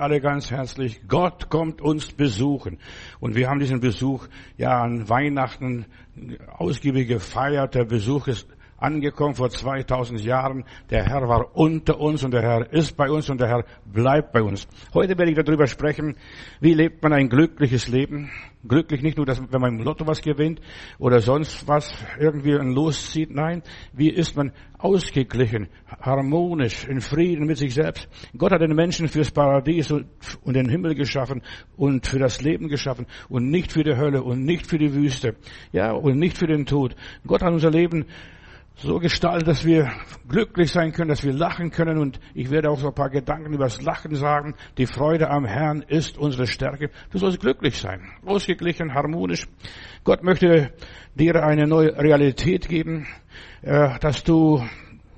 alle ganz herzlich. Gott kommt uns besuchen. Und wir haben diesen Besuch ja an Weihnachten ausgiebig gefeiert. Der Besuch ist angekommen vor 2000 Jahren. Der Herr war unter uns und der Herr ist bei uns und der Herr bleibt bei uns. Heute werde ich darüber sprechen, wie lebt man ein glückliches Leben. Glücklich nicht nur, dass, wenn man im Lotto was gewinnt oder sonst was irgendwie loszieht. Nein, wie ist man ausgeglichen, harmonisch, in Frieden mit sich selbst. Gott hat den Menschen fürs Paradies und, den Himmel geschaffen und für das Leben geschaffen und nicht für die Hölle und nicht für die Wüste. Ja, und nicht für den Tod. Gott hat unser Leben so gestaltet, dass wir glücklich sein können, dass wir lachen können. Und ich werde auch so ein paar Gedanken über das Lachen sagen. Die Freude am Herrn ist unsere Stärke. Du sollst glücklich sein, ausgeglichen, harmonisch. Gott möchte dir eine neue Realität geben, äh, dass du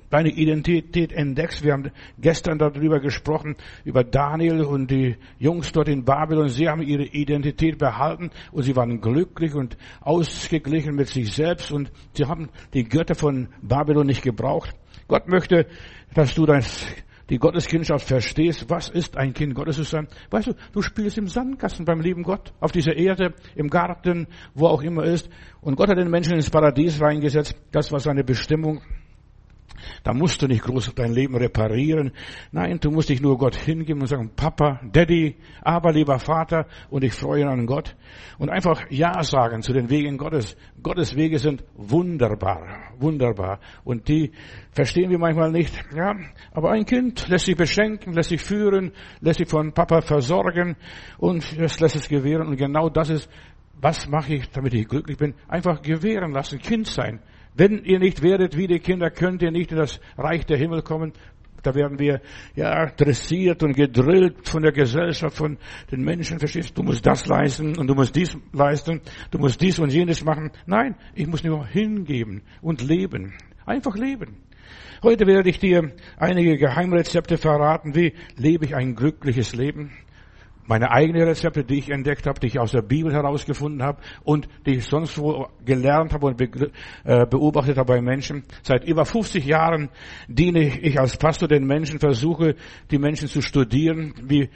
deine Identität entdeckst. Wir haben gestern darüber gesprochen, über Daniel und die Jungs dort in Babylon. Sie haben ihre Identität behalten und sie waren glücklich und ausgeglichen mit sich selbst und sie haben die Götter von Babylon nicht gebraucht. Gott möchte, dass du das die Gotteskindschaft verstehst, was ist ein Kind Gottes zu sein. Weißt du, du spielst im Sandkasten beim lieben Gott, auf dieser Erde, im Garten, wo auch immer ist. Und Gott hat den Menschen ins Paradies reingesetzt. Das war seine Bestimmung. Da musst du nicht groß dein Leben reparieren. Nein, du musst dich nur Gott hingeben und sagen, Papa, Daddy, aber lieber Vater, und ich freue an Gott. Und einfach Ja sagen zu den Wegen Gottes. Gottes Wege sind wunderbar, wunderbar. Und die verstehen wir manchmal nicht. Ja, aber ein Kind lässt sich beschenken, lässt sich führen, lässt sich von Papa versorgen und es lässt es gewähren. Und genau das ist, was mache ich, damit ich glücklich bin? Einfach gewähren lassen, Kind sein. Wenn ihr nicht werdet wie die Kinder, könnt ihr nicht in das Reich der Himmel kommen. Da werden wir ja dressiert und gedrillt von der Gesellschaft, von den Menschen. Verstehst? Du musst das leisten und du musst dies leisten. Du musst dies und jenes machen. Nein, ich muss nur hingeben und leben. Einfach leben. Heute werde ich dir einige Geheimrezepte verraten. Wie lebe ich ein glückliches Leben? Meine eigene Rezepte, die ich entdeckt habe, die ich aus der Bibel herausgefunden habe und die ich sonst wo gelernt habe und äh, beobachtet habe bei Menschen. Seit über 50 Jahren diene ich als Pastor den Menschen, versuche die Menschen zu studieren, wie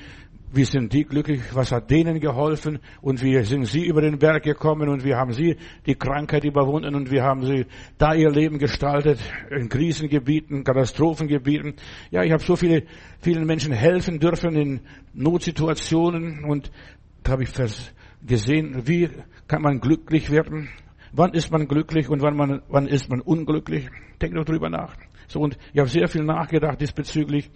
wie sind die glücklich? Was hat denen geholfen? Und wie sind sie über den Berg gekommen? Und wie haben sie die Krankheit überwunden? Und wie haben sie da ihr Leben gestaltet? In Krisengebieten, Katastrophengebieten. Ja, ich habe so viele, vielen Menschen helfen dürfen in Notsituationen. Und da habe ich gesehen, wie kann man glücklich werden? Wann ist man glücklich und wann, man, wann ist man unglücklich? Denk doch drüber nach. So, und ich habe sehr viel nachgedacht diesbezüglich.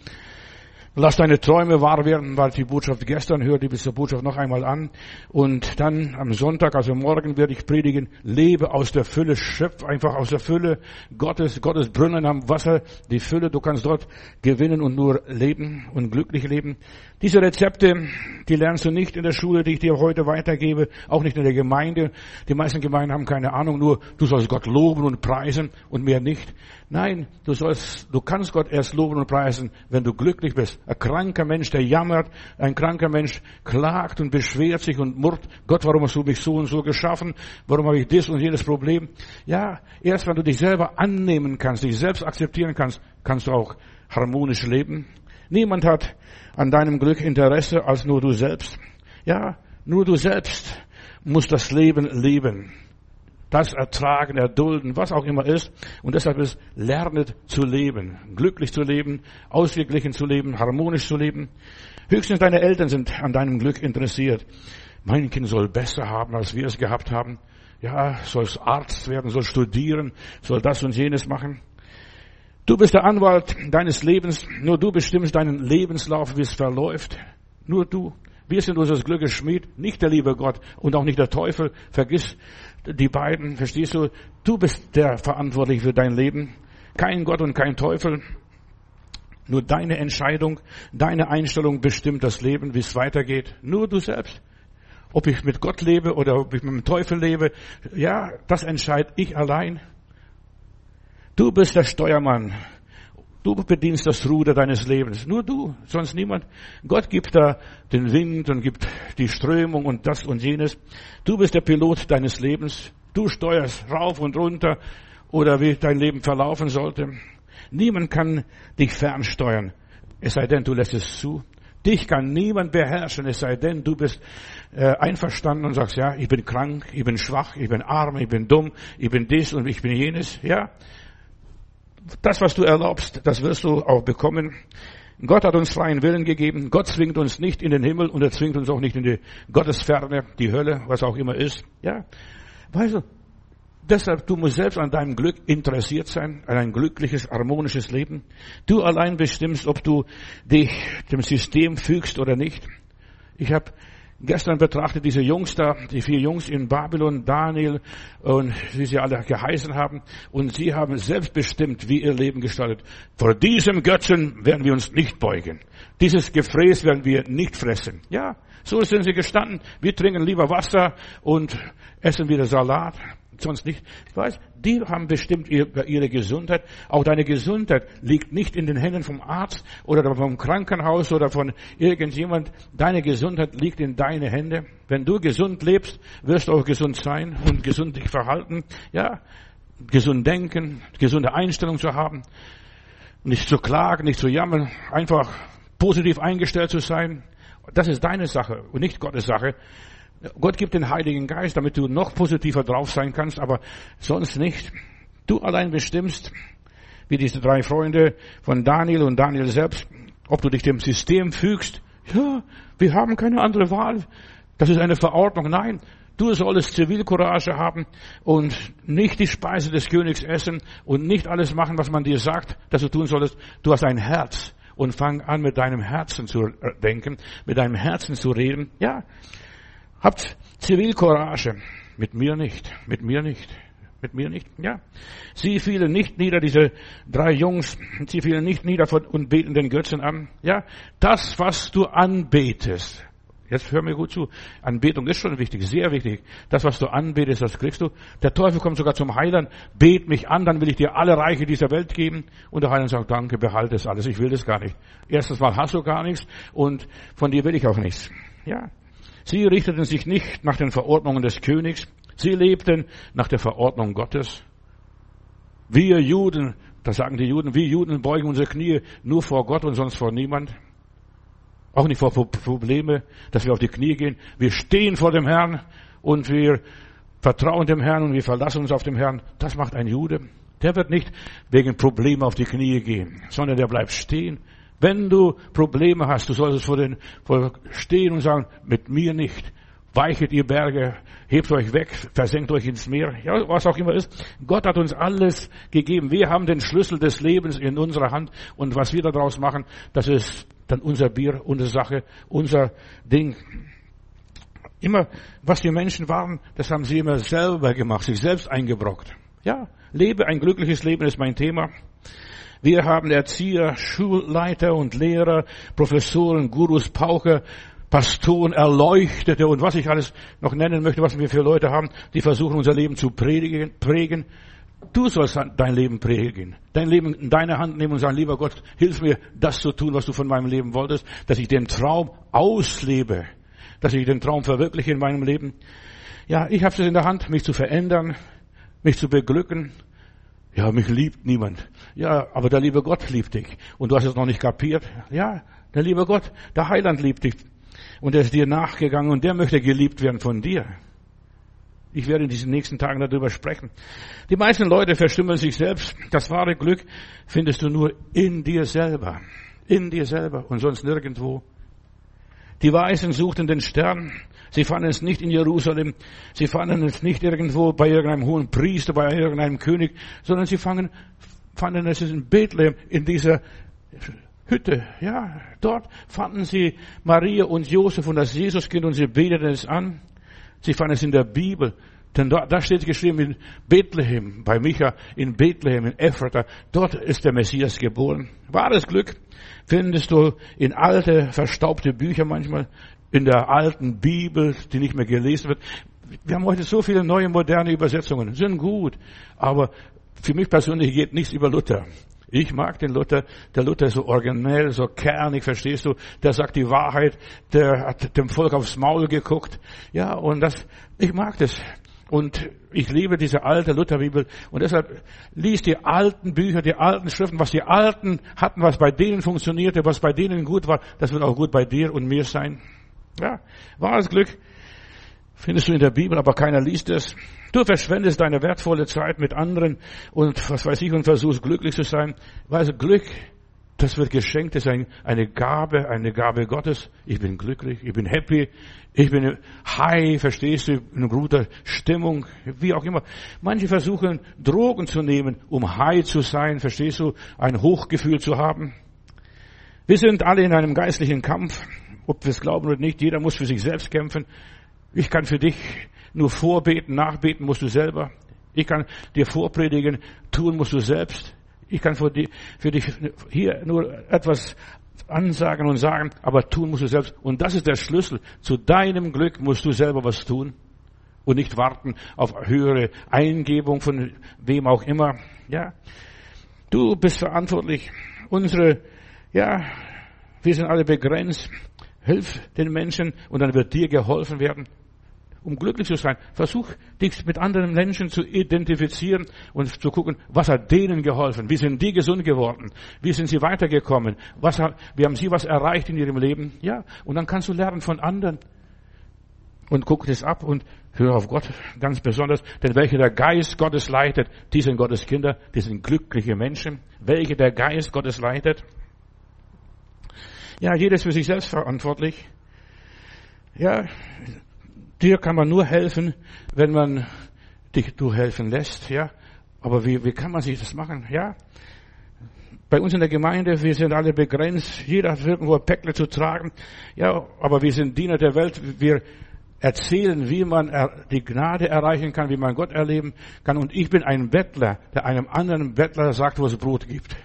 Lass deine Träume wahr werden, weil die Botschaft gestern hört die diese Botschaft noch einmal an. Und dann am Sonntag, also morgen werde ich predigen, lebe aus der Fülle, schöpf einfach aus der Fülle Gottes, Gottes Brunnen am Wasser, die Fülle, du kannst dort gewinnen und nur leben und glücklich leben. Diese Rezepte, die lernst du nicht in der Schule, die ich dir heute weitergebe, auch nicht in der Gemeinde. Die meisten Gemeinden haben keine Ahnung, nur du sollst Gott loben und preisen und mehr nicht. Nein, du sollst, du kannst Gott erst loben und preisen, wenn du glücklich bist. Ein kranker Mensch, der jammert, ein kranker Mensch klagt und beschwert sich und murrt, Gott, warum hast du mich so und so geschaffen? Warum habe ich das und jenes Problem? Ja, erst wenn du dich selber annehmen kannst, dich selbst akzeptieren kannst, kannst du auch harmonisch leben. Niemand hat an deinem Glück Interesse als nur du selbst. Ja, nur du selbst musst das Leben leben. Das ertragen, erdulden, was auch immer ist. Und deshalb ist, lernet zu leben. Glücklich zu leben, ausgeglichen zu leben, harmonisch zu leben. Höchstens deine Eltern sind an deinem Glück interessiert. Mein Kind soll besser haben, als wir es gehabt haben. Ja, soll Arzt werden, soll studieren, soll das und jenes machen. Du bist der Anwalt deines Lebens. Nur du bestimmst deinen Lebenslauf, wie es verläuft. Nur du. Wir sind unseres Glückes Schmied, nicht der liebe Gott und auch nicht der Teufel. Vergiss die beiden, verstehst du? Du bist der verantwortlich für dein Leben. Kein Gott und kein Teufel. Nur deine Entscheidung, deine Einstellung bestimmt das Leben, wie es weitergeht. Nur du selbst. Ob ich mit Gott lebe oder ob ich mit dem Teufel lebe, ja, das entscheide ich allein. Du bist der Steuermann. Du bedienst das Ruder deines Lebens. Nur du, sonst niemand. Gott gibt da den Wind und gibt die Strömung und das und jenes. Du bist der Pilot deines Lebens. Du steuerst rauf und runter oder wie dein Leben verlaufen sollte. Niemand kann dich fernsteuern. Es sei denn, du lässt es zu. Dich kann niemand beherrschen, es sei denn, du bist äh, einverstanden und sagst, ja, ich bin krank, ich bin schwach, ich bin arm, ich bin dumm, ich bin dies und ich bin jenes. Ja, das, was du erlaubst, das wirst du auch bekommen. Gott hat uns freien Willen gegeben. Gott zwingt uns nicht in den Himmel und er zwingt uns auch nicht in die Gottesferne, die Hölle, was auch immer ist. Ja, weißt du, deshalb, du musst selbst an deinem Glück interessiert sein, an ein glückliches, harmonisches Leben. Du allein bestimmst, ob du dich dem System fügst oder nicht. Ich habe gestern betrachtet diese Jungs da, die vier Jungs in Babylon, Daniel und wie sie alle geheißen haben. Und sie haben selbst bestimmt, wie ihr Leben gestaltet. Vor diesem Götzen werden wir uns nicht beugen. Dieses Gefräß werden wir nicht fressen. Ja, so sind sie gestanden. Wir trinken lieber Wasser und essen wieder Salat sonst nicht. Ich weiß, die haben bestimmt ihre Gesundheit. Auch deine Gesundheit liegt nicht in den Händen vom Arzt oder vom Krankenhaus oder von irgendjemand. Deine Gesundheit liegt in deine Hände. Wenn du gesund lebst, wirst du auch gesund sein und gesund dich verhalten. Ja, gesund denken, gesunde Einstellung zu haben. Nicht zu klagen, nicht zu jammern, einfach positiv eingestellt zu sein. Das ist deine Sache und nicht Gottes Sache. Gott gibt den Heiligen Geist, damit du noch positiver drauf sein kannst, aber sonst nicht. Du allein bestimmst, wie diese drei Freunde von Daniel und Daniel selbst, ob du dich dem System fügst. Ja, wir haben keine andere Wahl. Das ist eine Verordnung. Nein, du solltest Zivilcourage haben und nicht die Speise des Königs essen und nicht alles machen, was man dir sagt, dass du tun solltest. Du hast ein Herz und fang an, mit deinem Herzen zu denken, mit deinem Herzen zu reden. Ja, Habt Zivilcourage. Mit mir nicht. Mit mir nicht. Mit mir nicht. Ja. Sie fielen nicht nieder, diese drei Jungs. Sie fielen nicht nieder und beten den Götzen an. Ja. Das, was du anbetest. Jetzt hör mir gut zu. Anbetung ist schon wichtig, sehr wichtig. Das, was du anbetest, das kriegst du. Der Teufel kommt sogar zum Heiland. Bet mich an, dann will ich dir alle Reiche dieser Welt geben. Und der Heiland sagt, danke, behalte es alles. Ich will das gar nicht. Erstens mal hast du gar nichts und von dir will ich auch nichts. Ja. Sie richteten sich nicht nach den Verordnungen des Königs. Sie lebten nach der Verordnung Gottes. Wir Juden, das sagen die Juden, wir Juden beugen unsere Knie nur vor Gott und sonst vor niemand. Auch nicht vor Probleme, dass wir auf die Knie gehen. Wir stehen vor dem Herrn und wir vertrauen dem Herrn und wir verlassen uns auf dem Herrn. Das macht ein Jude. Der wird nicht wegen Problemen auf die Knie gehen, sondern der bleibt stehen wenn du Probleme hast, du solltest vor den, vor stehen und sagen, mit mir nicht. Weichet ihr Berge, hebt euch weg, versenkt euch ins Meer, ja, was auch immer ist. Gott hat uns alles gegeben. Wir haben den Schlüssel des Lebens in unserer Hand und was wir daraus machen, das ist dann unser Bier, unsere Sache, unser Ding. Immer, was die Menschen waren, das haben sie immer selber gemacht, sich selbst eingebrockt. Ja, lebe ein glückliches Leben ist mein Thema. Wir haben Erzieher, Schulleiter und Lehrer, Professoren, Gurus, Pauker, Pastoren, Erleuchtete und was ich alles noch nennen möchte, was wir für Leute haben, die versuchen unser Leben zu predigen, prägen. Du sollst dein Leben prägen, dein Leben in deine Hand nehmen und sagen, lieber Gott, hilf mir, das zu tun, was du von meinem Leben wolltest, dass ich den Traum auslebe, dass ich den Traum verwirkliche in meinem Leben. Ja, ich habe es in der Hand, mich zu verändern, mich zu beglücken, ja, mich liebt niemand. Ja, aber der liebe Gott liebt dich. Und du hast es noch nicht kapiert. Ja, der liebe Gott, der Heiland liebt dich. Und er ist dir nachgegangen und der möchte geliebt werden von dir. Ich werde in diesen nächsten Tagen darüber sprechen. Die meisten Leute verstimmen sich selbst. Das wahre Glück findest du nur in dir selber. In dir selber und sonst nirgendwo. Die Weisen suchten den Stern. Sie fanden es nicht in Jerusalem. Sie fanden es nicht irgendwo bei irgendeinem hohen Priester, bei irgendeinem König, sondern sie fanden, fanden es in Bethlehem, in dieser Hütte. Ja, dort fanden sie Maria und Josef und das Jesuskind und sie beteten es an. Sie fanden es in der Bibel. Denn da, da steht geschrieben in Bethlehem, bei Micha, in Bethlehem, in Ephrata, dort ist der Messias geboren. Wahres Glück findest du in alte, verstaubte Bücher manchmal, in der alten Bibel, die nicht mehr gelesen wird. Wir haben heute so viele neue, moderne Übersetzungen, sind gut, aber für mich persönlich geht nichts über Luther. Ich mag den Luther. Der Luther ist so originell, so kernig, verstehst du? Der sagt die Wahrheit. Der hat dem Volk aufs Maul geguckt. Ja, und das, ich mag das. Und ich liebe diese alte Lutherbibel. Und deshalb lies die alten Bücher, die alten Schriften, was die Alten hatten, was bei denen funktionierte, was bei denen gut war, das wird auch gut bei dir und mir sein. Ja, wahres Glück findest du in der Bibel, aber keiner liest es. Du verschwendest deine wertvolle Zeit mit anderen und was weiß ich und versuchst glücklich zu sein. Weil Glück das wird geschenkt, das ist eine Gabe, eine Gabe Gottes. Ich bin glücklich, ich bin happy, ich bin high, verstehst du, in guter Stimmung, wie auch immer. Manche versuchen Drogen zu nehmen, um high zu sein, verstehst du, ein Hochgefühl zu haben. Wir sind alle in einem geistlichen Kampf, ob wir es glauben oder nicht. Jeder muss für sich selbst kämpfen. Ich kann für dich nur vorbeten, nachbeten musst du selber. Ich kann dir vorpredigen, tun musst du selbst. Ich kann für dich, für dich hier nur etwas ansagen und sagen, aber tun musst du selbst. Und das ist der Schlüssel. Zu deinem Glück musst du selber was tun und nicht warten auf höhere Eingebung von wem auch immer. Ja, du bist verantwortlich. Unsere, ja, wir sind alle begrenzt. Hilf den Menschen und dann wird dir geholfen werden um glücklich zu sein. Versuch, dich mit anderen Menschen zu identifizieren und zu gucken, was hat denen geholfen? Wie sind die gesund geworden? Wie sind sie weitergekommen? Was, wie haben sie was erreicht in ihrem Leben? Ja. Und dann kannst du lernen von anderen. Und guck das ab und hör auf Gott ganz besonders. Denn welche der Geist Gottes leitet, die sind Gottes Kinder, die sind glückliche Menschen. Welche der Geist Gottes leitet. Ja, jedes für sich selbst verantwortlich. Ja, Dir kann man nur helfen, wenn man dich du helfen lässt, ja. Aber wie, wie kann man sich das machen, ja? Bei uns in der Gemeinde, wir sind alle begrenzt. Jeder hat irgendwo ein Päckle zu tragen. Ja, aber wir sind Diener der Welt. Wir erzählen, wie man die Gnade erreichen kann, wie man Gott erleben kann. Und ich bin ein Bettler, der einem anderen Bettler sagt, wo es Brot gibt.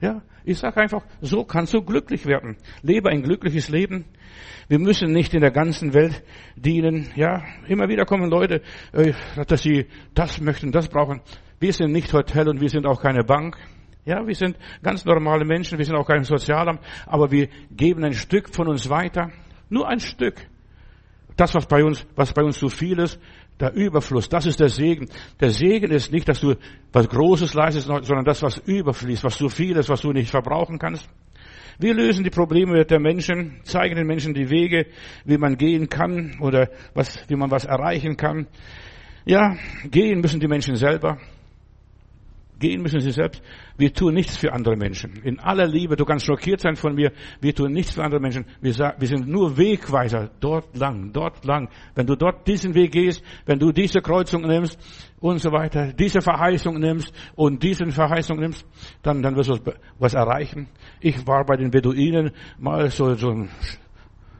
Ja, ich sage einfach, so kannst du glücklich werden. Lebe ein glückliches Leben. Wir müssen nicht in der ganzen Welt dienen. Ja, immer wieder kommen Leute, äh, dass sie das möchten, das brauchen. Wir sind nicht Hotel und wir sind auch keine Bank. Ja, wir sind ganz normale Menschen, wir sind auch kein Sozialamt, aber wir geben ein Stück von uns weiter. Nur ein Stück. Das, was bei uns, was bei uns zu viel ist, der Überfluss, das ist der Segen. Der Segen ist nicht, dass du was Großes leistest, sondern das, was überfließt, was zu viel ist, was du nicht verbrauchen kannst. Wir lösen die Probleme der Menschen, zeigen den Menschen die Wege, wie man gehen kann oder was, wie man was erreichen kann. Ja, gehen müssen die Menschen selber. Gehen müssen sie selbst. Wir tun nichts für andere Menschen. In aller Liebe, du kannst schockiert sein von mir, wir tun nichts für andere Menschen. Wir, wir sind nur Wegweiser, dort lang, dort lang. Wenn du dort diesen Weg gehst, wenn du diese Kreuzung nimmst und so weiter, diese Verheißung nimmst und diesen Verheißung nimmst, dann, dann wirst du was erreichen. Ich war bei den Beduinen mal so, so ein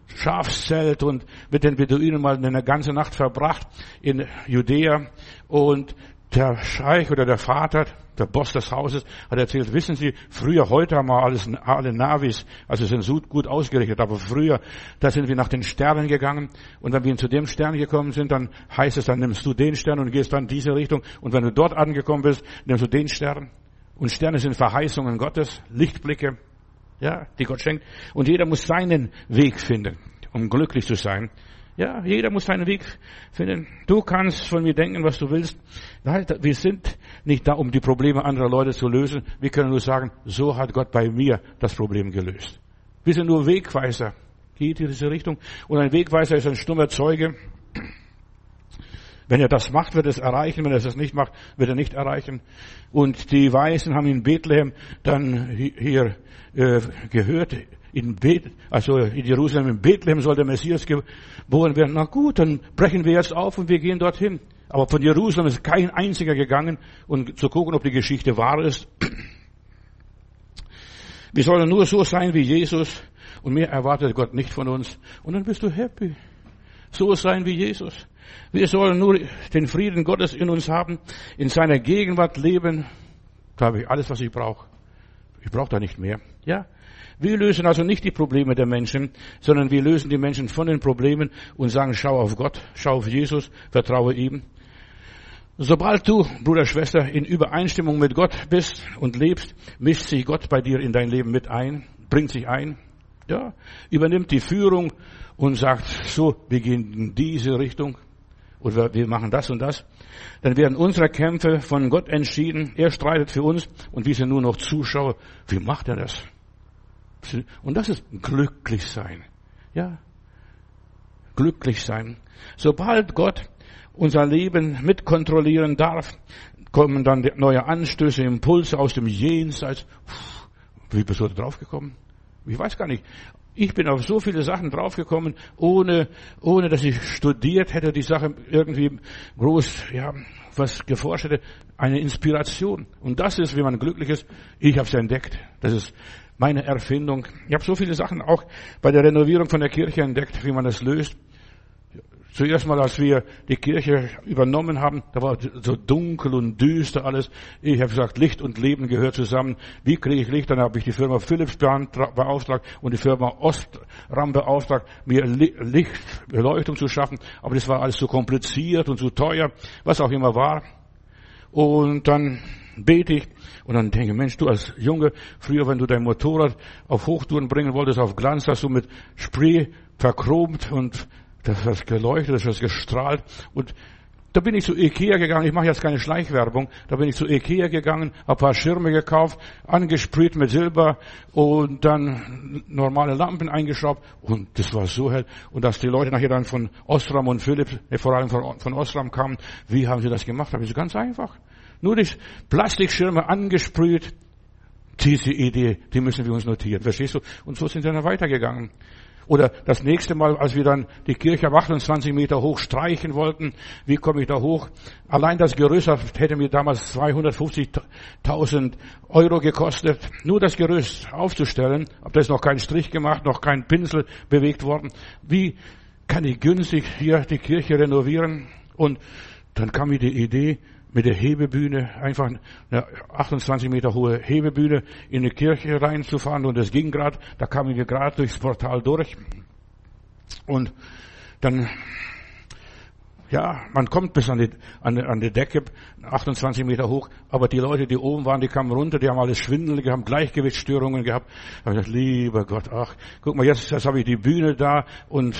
Schafszelt und mit den Beduinen mal eine ganze Nacht verbracht in Judäa und der Scheich oder der Vater, der Boss des Hauses, hat erzählt, wissen Sie, früher, heute haben wir alles, alle Navis, also sind gut ausgerichtet, aber früher, da sind wir nach den Sternen gegangen und wenn wir zu dem Stern gekommen sind, dann heißt es, dann nimmst du den Stern und gehst dann in diese Richtung und wenn du dort angekommen bist, nimmst du den Stern. Und Sterne sind Verheißungen Gottes, Lichtblicke, ja, die Gott schenkt. Und jeder muss seinen Weg finden, um glücklich zu sein. Ja, jeder muss seinen Weg finden. Du kannst von mir denken, was du willst. Wir sind nicht da, um die Probleme anderer Leute zu lösen. Wir können nur sagen, so hat Gott bei mir das Problem gelöst. Wir sind nur Wegweiser. Geht in diese Richtung. Und ein Wegweiser ist ein stummer Zeuge. Wenn er das macht, wird er es erreichen. Wenn er es nicht macht, wird er nicht erreichen. Und die Weisen haben in Bethlehem dann hier äh, gehört, in Bet, also in Jerusalem, in Bethlehem soll der Messias geboren werden. Na gut, dann brechen wir jetzt auf und wir gehen dorthin. Aber von Jerusalem ist kein einziger gegangen, um zu gucken, ob die Geschichte wahr ist. Wir sollen nur so sein wie Jesus und mehr erwartet Gott nicht von uns. Und dann bist du happy. So sein wie Jesus. Wir sollen nur den Frieden Gottes in uns haben, in seiner Gegenwart leben. Da habe ich alles, was ich brauche. Ich brauche da nicht mehr. Ja, wir lösen also nicht die Probleme der Menschen, sondern wir lösen die Menschen von den Problemen und sagen, schau auf Gott, schau auf Jesus, vertraue ihm. Sobald du, Bruder, Schwester, in Übereinstimmung mit Gott bist und lebst, mischt sich Gott bei dir in dein Leben mit ein, bringt sich ein, ja, übernimmt die Führung und sagt, so, wir gehen in diese Richtung. oder wir machen das und das, dann werden unsere Kämpfe von Gott entschieden. Er streitet für uns und wir sind nur noch Zuschauer. Wie macht er das? Und das ist glücklich sein. Ja. Glücklich sein. Sobald Gott unser Leben mitkontrollieren darf, kommen dann neue Anstöße, Impulse aus dem Jenseits. Wie bist du da draufgekommen? Ich weiß gar nicht. Ich bin auf so viele Sachen draufgekommen, ohne, ohne dass ich studiert hätte, die Sache irgendwie groß, ja, was geforscht hätte. Eine Inspiration. Und das ist, wie man glücklich ist. Ich habe es entdeckt. Das ist meine Erfindung. Ich habe so viele Sachen auch bei der Renovierung von der Kirche entdeckt, wie man das löst. Zuerst mal, als wir die Kirche übernommen haben, da war so dunkel und düster alles. Ich habe gesagt, Licht und Leben gehört zusammen. Wie kriege ich Licht? Dann habe ich die Firma Philips beauftragt und die Firma Ostram beauftragt, mir Lichtbeleuchtung zu schaffen. Aber das war alles so kompliziert und zu teuer, was auch immer war. Und dann bete ich und dann denke ich, Mensch, du als Junge, früher, wenn du dein Motorrad auf Hochtouren bringen wolltest, auf Glanz, hast du mit Spray verchromt und das hat geleuchtet, das hat gestrahlt. Und da bin ich zu Ikea gegangen, ich mache jetzt keine Schleichwerbung, da bin ich zu Ikea gegangen, ein paar Schirme gekauft, angesprüht mit Silber und dann normale Lampen eingeschraubt und das war so hell. Und dass die Leute nachher dann von Osram und Philipp, vor allem von, von Osram kamen, wie haben sie das gemacht? Habe ich so ganz einfach. Nur die Plastikschirme angesprüht, diese Idee, die müssen wir uns notieren. Verstehst du? Und so sind wir dann weitergegangen. Oder das nächste Mal, als wir dann die Kirche auf 28 Meter hoch streichen wollten, wie komme ich da hoch? Allein das Gerüst hätte mir damals 250.000 Euro gekostet. Nur das Gerüst aufzustellen, da ist noch kein Strich gemacht, noch kein Pinsel bewegt worden. Wie kann ich günstig hier die Kirche renovieren? Und dann kam mir die Idee, mit der Hebebühne, einfach eine 28 Meter hohe Hebebühne in die Kirche reinzufahren und es ging gerade, da kamen wir gerade durchs Portal durch und dann ja, man kommt bis an die, an, an die Decke, 28 Meter hoch, aber die Leute, die oben waren, die kamen runter, die haben alles Schwindel, die haben Gleichgewichtsstörungen gehabt. Da habe ich gedacht, lieber Gott, ach, guck mal, jetzt, jetzt habe ich die Bühne da und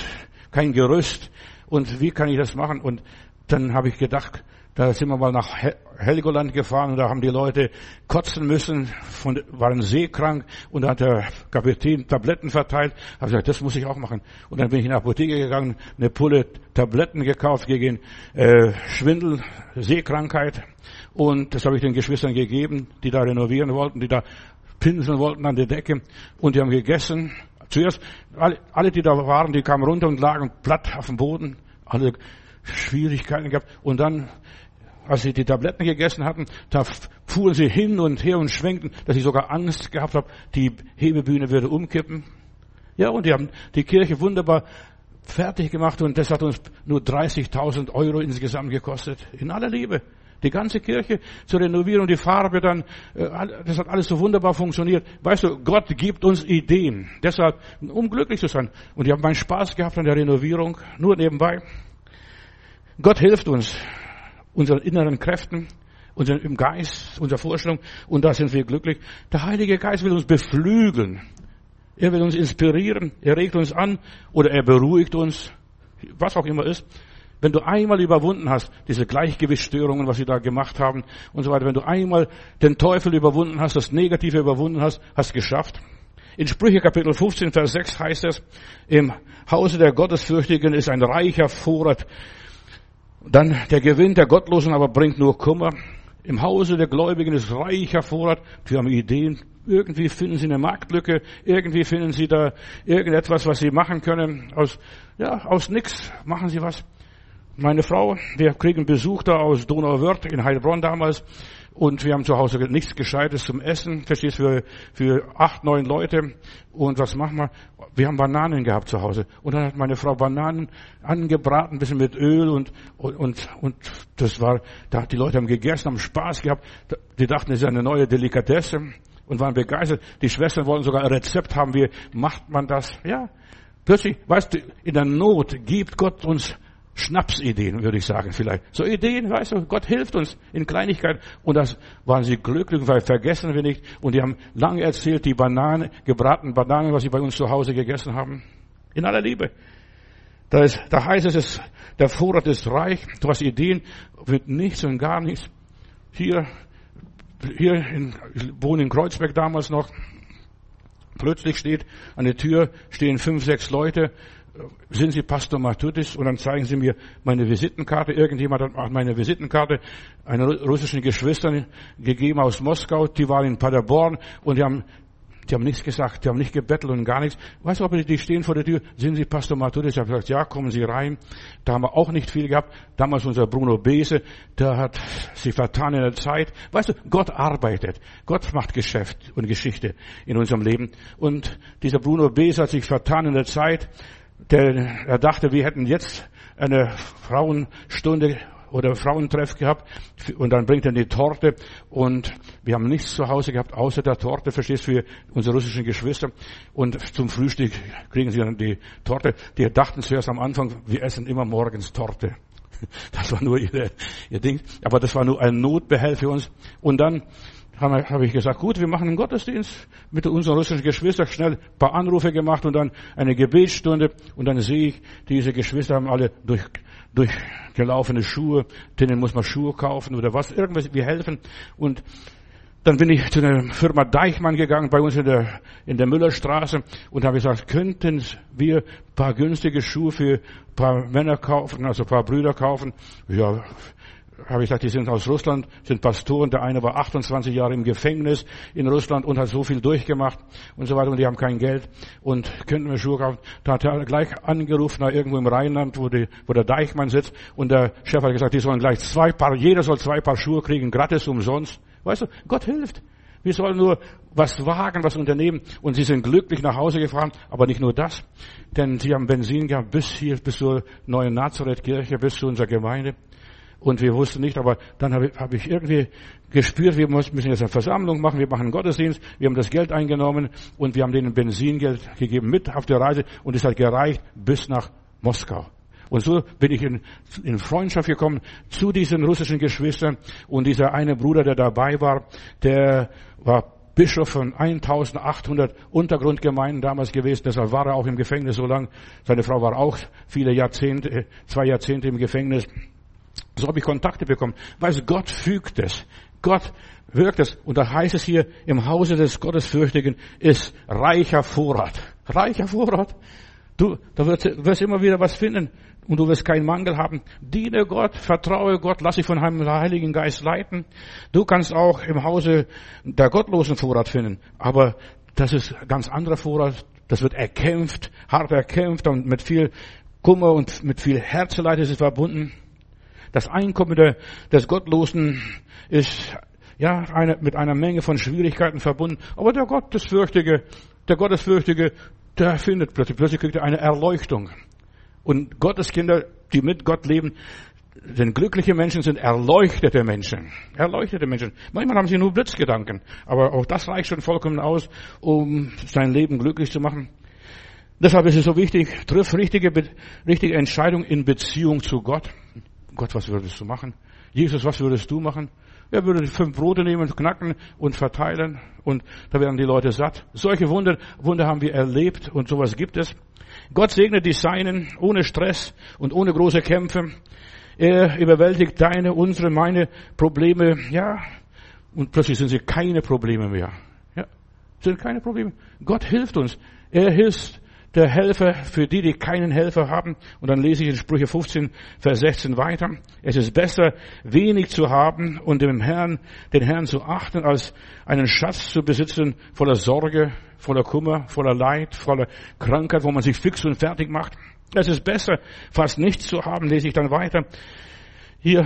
kein Gerüst und wie kann ich das machen? Und dann habe ich gedacht, da sind wir mal nach Helgoland gefahren und da haben die Leute kotzen müssen, von, waren seekrank und da hat der Kapitän Tabletten verteilt. Habe gesagt, das muss ich auch machen. Und dann bin ich in die Apotheke gegangen, eine Pulle Tabletten gekauft gegen äh, Schwindel, Seekrankheit. Und das habe ich den Geschwistern gegeben, die da renovieren wollten, die da pinseln wollten an der Decke. Und die haben gegessen. Zuerst, alle, alle die da waren, die kamen runter und lagen platt auf dem Boden. Alle Schwierigkeiten gehabt. Und dann als sie die Tabletten gegessen hatten, da fuhren sie hin und her und schwenkten, dass ich sogar Angst gehabt habe, die Hebebühne würde umkippen. Ja, und die haben die Kirche wunderbar fertig gemacht und das hat uns nur 30.000 Euro insgesamt gekostet. In aller Liebe. Die ganze Kirche zu renovieren die Farbe dann, äh, das hat alles so wunderbar funktioniert. Weißt du, Gott gibt uns Ideen. Deshalb, um glücklich zu sein. Und ich habe meinen Spaß gehabt an der Renovierung, nur nebenbei. Gott hilft uns unseren inneren Kräften, unseren, Geist, unserer Vorstellung. Und da sind wir glücklich. Der Heilige Geist will uns beflügeln. Er will uns inspirieren. Er regt uns an oder er beruhigt uns. Was auch immer ist. Wenn du einmal überwunden hast, diese Gleichgewichtsstörungen, was sie da gemacht haben und so weiter, wenn du einmal den Teufel überwunden hast, das Negative überwunden hast, hast geschafft. In Sprüche Kapitel 15, Vers 6 heißt es, im Hause der Gottesfürchtigen ist ein reicher Vorrat dann der Gewinn der Gottlosen aber bringt nur Kummer. Im Hause der Gläubigen ist reicher Vorrat. Die haben Ideen. Irgendwie finden sie eine Marktlücke. Irgendwie finden sie da irgendetwas, was sie machen können. Aus, ja, aus nix machen sie was. Meine Frau, wir kriegen Besuch da aus Donauwörth in Heilbronn damals. Und wir haben zu Hause nichts Gescheites zum Essen, verstehst du, für, für acht, neun Leute. Und was machen wir? Wir haben Bananen gehabt zu Hause. Und dann hat meine Frau Bananen angebraten, ein bisschen mit Öl und, und, und, und das war, da, die Leute haben gegessen, haben Spaß gehabt. Die dachten, das ist eine neue Delikatesse und waren begeistert. Die Schwestern wollten sogar ein Rezept haben, wie macht man das? Ja. Plötzlich, weißt du, in der Not gibt Gott uns Schnapsideen, würde ich sagen vielleicht. So Ideen, weißt du, Gott hilft uns in Kleinigkeit. Und das waren sie glücklich, weil vergessen wir nicht. Und die haben lange erzählt, die Bananen, gebratenen Bananen, was sie bei uns zu Hause gegessen haben. In aller Liebe. Da, ist, da heißt es, der Vorrat ist reich, du hast Ideen, wird nichts und gar nichts. Hier, hier in, ich wohne in Kreuzberg damals noch, plötzlich steht an der Tür, stehen fünf, sechs Leute, sind Sie Pastor Matutis? Und dann zeigen Sie mir meine Visitenkarte. Irgendjemand hat meine Visitenkarte einer russischen Geschwistern gegeben aus Moskau. Die waren in Paderborn und die haben die haben nichts gesagt, die haben nicht gebettelt und gar nichts. Weißt du, ob die stehen vor der Tür, sind Sie Pastor Maturis? Ich habe gesagt, ja, kommen Sie rein. Da haben wir auch nicht viel gehabt. Damals unser Bruno Bese, der hat sich vertan in der Zeit. Weißt du, Gott arbeitet. Gott macht Geschäft und Geschichte in unserem Leben. Und dieser Bruno Bese hat sich vertan in der Zeit. Der, er dachte, wir hätten jetzt eine Frauenstunde oder Frauentreff gehabt und dann bringt er die Torte und wir haben nichts zu Hause gehabt außer der Torte, verstehst du, für unsere russischen Geschwister und zum Frühstück kriegen sie dann die Torte. Die dachten zuerst am Anfang, wir essen immer morgens Torte. Das war nur ihr, ihr Ding, aber das war nur ein Notbehelf für uns und dann habe ich gesagt, gut, wir machen einen Gottesdienst mit unseren russischen Geschwistern, schnell ein paar Anrufe gemacht und dann eine Gebetsstunde und dann sehe ich, diese Geschwister haben alle durch, durchgelaufene Schuhe, denen muss man Schuhe kaufen oder was, irgendwas, wir helfen und dann bin ich zu der Firma Deichmann gegangen, bei uns in der, in der Müllerstraße und habe gesagt, könnten wir paar günstige Schuhe für paar Männer kaufen, also paar Brüder kaufen? Ja, habe ich gesagt, die sind aus Russland, sind Pastoren. Der eine war 28 Jahre im Gefängnis in Russland und hat so viel durchgemacht und so weiter und die haben kein Geld und könnten wir Schuhe kaufen. Da hat er gleich angerufen, da irgendwo im Rheinland, wo, die, wo der Deichmann sitzt und der Chef hat gesagt, die sollen gleich zwei Paar, jeder soll zwei Paar Schuhe kriegen, gratis umsonst. Weißt du, Gott hilft. Wir sollen nur was wagen, was unternehmen. Und sie sind glücklich nach Hause gefahren. Aber nicht nur das. Denn sie haben Benzin gehabt bis hier, bis zur neuen Nazareth-Kirche, bis zu unserer Gemeinde. Und wir wussten nicht, aber dann habe hab ich irgendwie gespürt, wir müssen jetzt eine Versammlung machen, wir machen einen Gottesdienst, wir haben das Geld eingenommen und wir haben denen Benzingeld gegeben mit auf der Reise und es hat gereicht bis nach Moskau. Und so bin ich in, in Freundschaft gekommen zu diesen russischen Geschwistern und dieser eine Bruder, der dabei war, der war Bischof von 1800 Untergrundgemeinden damals gewesen, deshalb war er auch im Gefängnis so lang. Seine Frau war auch viele Jahrzehnte, zwei Jahrzehnte im Gefängnis. So habe ich Kontakte bekommen. Weißt Gott fügt es. Gott wirkt es. Und da heißt es hier, im Hause des Gottesfürchtigen ist reicher Vorrat. Reicher Vorrat. Du, da wirst, wirst immer wieder was finden und du wirst keinen Mangel haben. Diene Gott, vertraue Gott, lass dich von einem Heiligen Geist leiten. Du kannst auch im Hause der gottlosen Vorrat finden. Aber das ist ganz anderer Vorrat. Das wird erkämpft, hart erkämpft und mit viel Kummer und mit viel Herzeleid ist es verbunden. Das Einkommen der, des Gottlosen ist ja eine, mit einer Menge von Schwierigkeiten verbunden. Aber der Gottesfürchtige, der Gottesfürchtige, der findet plötzlich, plötzlich kriegt er eine Erleuchtung. Und Gotteskinder, die mit Gott leben, denn glückliche Menschen sind erleuchtete Menschen. Erleuchtete Menschen. Manchmal haben sie nur Blitzgedanken. Aber auch das reicht schon vollkommen aus, um sein Leben glücklich zu machen. Deshalb ist es so wichtig, triff richtige, richtige Entscheidung in Beziehung zu Gott. Gott, was würdest du machen? Jesus, was würdest du machen? Er würde fünf Brote nehmen, knacken und verteilen und da wären die Leute satt. Solche Wunder, Wunder haben wir erlebt und sowas gibt es. Gott segnet die Seinen ohne Stress und ohne große Kämpfe. Er überwältigt deine, unsere, meine Probleme, ja, und plötzlich sind sie keine Probleme mehr. Ja, sind keine Probleme. Gott hilft uns. Er hilft der Helfer für die, die keinen Helfer haben. Und dann lese ich in Sprüche 15, Vers 16 weiter. Es ist besser, wenig zu haben und dem Herrn, den Herrn zu achten, als einen Schatz zu besitzen voller Sorge, voller Kummer, voller Leid, voller Krankheit, wo man sich fix und fertig macht. Es ist besser, fast nichts zu haben, lese ich dann weiter. Hier,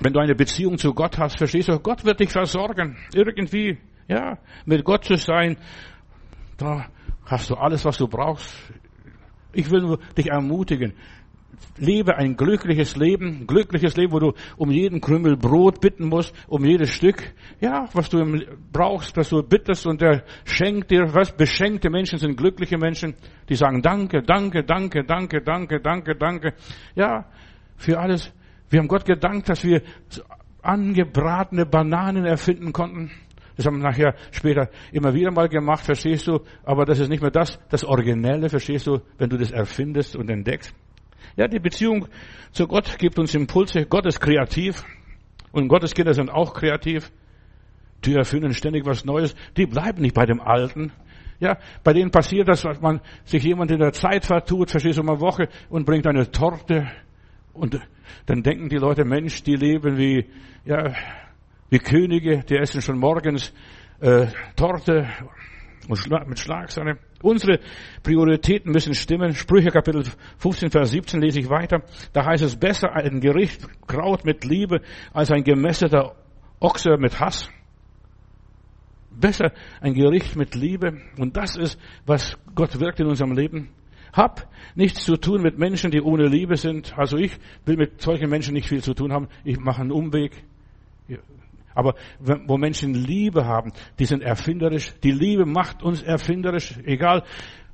wenn du eine Beziehung zu Gott hast, verstehst du, Gott wird dich versorgen. Irgendwie, ja, mit Gott zu sein, da hast du alles, was du brauchst. Ich will nur dich ermutigen. Lebe ein glückliches Leben, glückliches Leben, wo du um jeden Krümel Brot bitten musst, um jedes Stück, ja, was du brauchst, dass du bittest und der schenkt dir was. Beschenkte Menschen sind glückliche Menschen, die sagen Danke, Danke, Danke, Danke, Danke, Danke, Danke. Ja, für alles. Wir haben Gott gedankt, dass wir angebratene Bananen erfinden konnten. Das haben wir nachher später immer wieder mal gemacht, verstehst du? Aber das ist nicht mehr das, das Originelle, verstehst du, wenn du das erfindest und entdeckst. Ja, die Beziehung zu Gott gibt uns Impulse. Gott ist kreativ und Gottes Kinder sind auch kreativ. Die erfinden ständig was Neues. Die bleiben nicht bei dem Alten. Ja, bei denen passiert das, was man sich jemand in der Zeit vertut, verstehst du, eine Woche und bringt eine Torte und dann denken die Leute, Mensch, die leben wie, ja, wie Könige, die essen schon morgens äh, Torte mit Schlagsahne. Unsere Prioritäten müssen stimmen. Sprüche Kapitel 15, Vers 17 lese ich weiter. Da heißt es, besser ein Gericht Kraut mit Liebe als ein gemästeter Ochse mit Hass. Besser ein Gericht mit Liebe. Und das ist, was Gott wirkt in unserem Leben. Hab nichts zu tun mit Menschen, die ohne Liebe sind. Also ich will mit solchen Menschen nicht viel zu tun haben. Ich mache einen Umweg. Aber wo Menschen Liebe haben, die sind erfinderisch. Die Liebe macht uns erfinderisch, egal,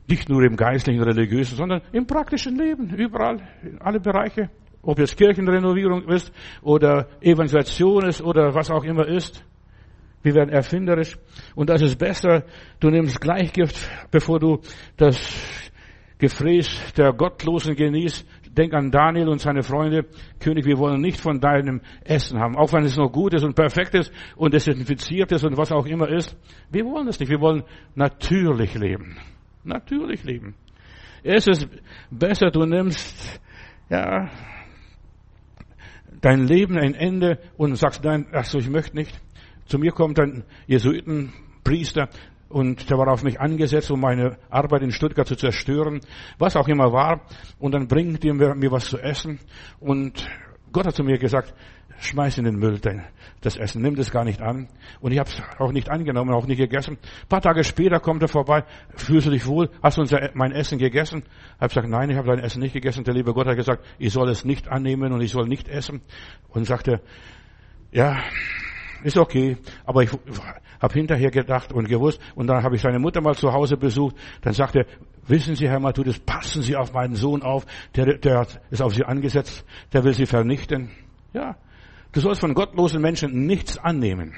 nicht nur im geistlichen, religiösen, sondern im praktischen Leben, überall, in alle Bereiche. Ob es Kirchenrenovierung ist oder Evangelisation ist oder was auch immer ist. Wir werden erfinderisch. Und das ist besser, du nimmst Gleichgift, bevor du das Gefräß der Gottlosen genießt. Denk an Daniel und seine Freunde. König, wir wollen nicht von deinem Essen haben. Auch wenn es noch gut ist und perfekt ist und desinfiziert ist und was auch immer ist. Wir wollen es nicht. Wir wollen natürlich leben. Natürlich leben. Es ist besser, du nimmst, ja, dein Leben ein Ende und sagst, nein, ach so, ich möchte nicht. Zu mir kommt ein Jesuitenpriester und der war auf mich angesetzt, um meine Arbeit in Stuttgart zu zerstören, was auch immer war. Und dann bringt er mir was zu essen. Und Gott hat zu mir gesagt, schmeiß in den Müll das Essen, nimm das gar nicht an. Und ich habe es auch nicht angenommen, auch nicht gegessen. Ein paar Tage später kommt er vorbei, fühlst du dich wohl? Hast du unser, mein Essen gegessen? Ich habe gesagt, nein, ich habe dein Essen nicht gegessen. Der liebe Gott hat gesagt, ich soll es nicht annehmen und ich soll nicht essen. Und sagte, ja, ist okay, aber ich habe hinterher gedacht und gewusst, und dann habe ich seine Mutter mal zu Hause besucht, dann sagte er, wissen Sie, Herr Matthäus, passen Sie auf meinen Sohn auf, der, der ist auf Sie angesetzt, der will Sie vernichten. Ja, du sollst von gottlosen Menschen nichts annehmen.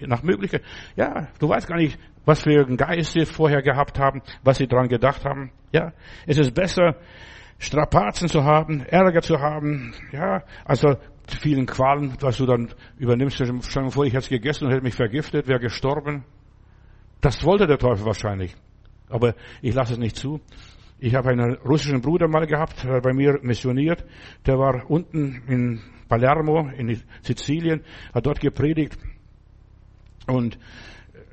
Nach Möglichkeit, ja, du weißt gar nicht, was für einen Geist sie vorher gehabt haben, was sie dran gedacht haben. Ja, es ist besser, Strapazen zu haben, Ärger zu haben, ja, also vielen Qualen, was du dann übernimmst. Stell dir vor, ich hätte es gegessen und hätte mich vergiftet, wäre gestorben. Das wollte der Teufel wahrscheinlich. Aber ich lasse es nicht zu. Ich habe einen russischen Bruder mal gehabt, der bei mir missioniert. Der war unten in Palermo, in Sizilien, hat dort gepredigt. Und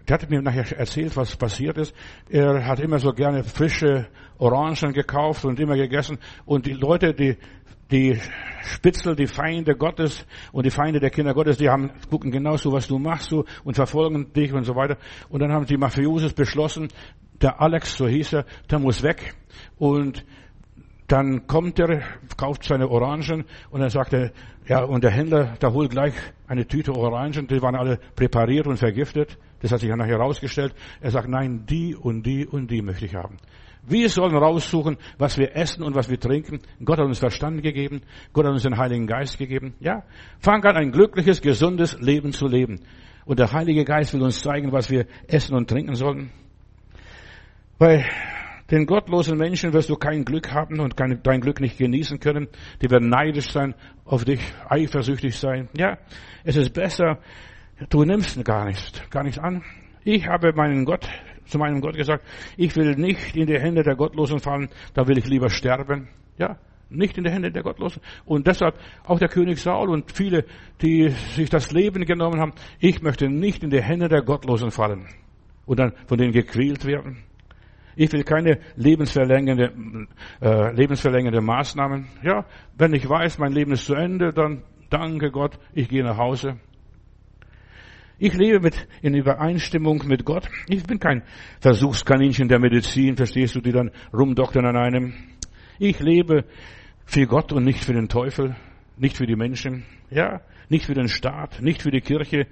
der hat mir nachher erzählt, was passiert ist. Er hat immer so gerne frische Orangen gekauft und immer gegessen. Und die Leute, die die Spitzel, die Feinde Gottes und die Feinde der Kinder Gottes, die haben, gucken genauso, was du machst so, und verfolgen dich und so weiter. Und dann haben die Mafiosos beschlossen, der Alex, so hieß er, der muss weg. Und dann kommt er, kauft seine Orangen und dann sagt er, ja, und der Händler, da holt gleich eine Tüte Orangen, die waren alle präpariert und vergiftet. Das hat sich ja nachher herausgestellt. Er sagt, nein, die und die und die möchte ich haben. Wir sollen raussuchen, was wir essen und was wir trinken. Gott hat uns Verstand gegeben. Gott hat uns den Heiligen Geist gegeben. Ja, fang an, ein glückliches, gesundes Leben zu leben. Und der Heilige Geist will uns zeigen, was wir essen und trinken sollen. Bei den gottlosen Menschen wirst du kein Glück haben und dein Glück nicht genießen können. Die werden neidisch sein, auf dich eifersüchtig sein. Ja, es ist besser, du nimmst gar nichts, gar nichts an. Ich habe meinen Gott zu meinem Gott gesagt, ich will nicht in die Hände der Gottlosen fallen, da will ich lieber sterben. Ja, nicht in die Hände der Gottlosen. Und deshalb auch der König Saul und viele, die sich das Leben genommen haben, ich möchte nicht in die Hände der Gottlosen fallen und dann von denen gequält werden. Ich will keine lebensverlängernde, äh, lebensverlängernde Maßnahmen. Ja, wenn ich weiß, mein Leben ist zu Ende, dann danke Gott, ich gehe nach Hause. Ich lebe mit, in Übereinstimmung mit Gott. Ich bin kein Versuchskaninchen der Medizin, verstehst du, die dann rumdoktern an einem. Ich lebe für Gott und nicht für den Teufel, nicht für die Menschen, ja, nicht für den Staat, nicht für die Kirche,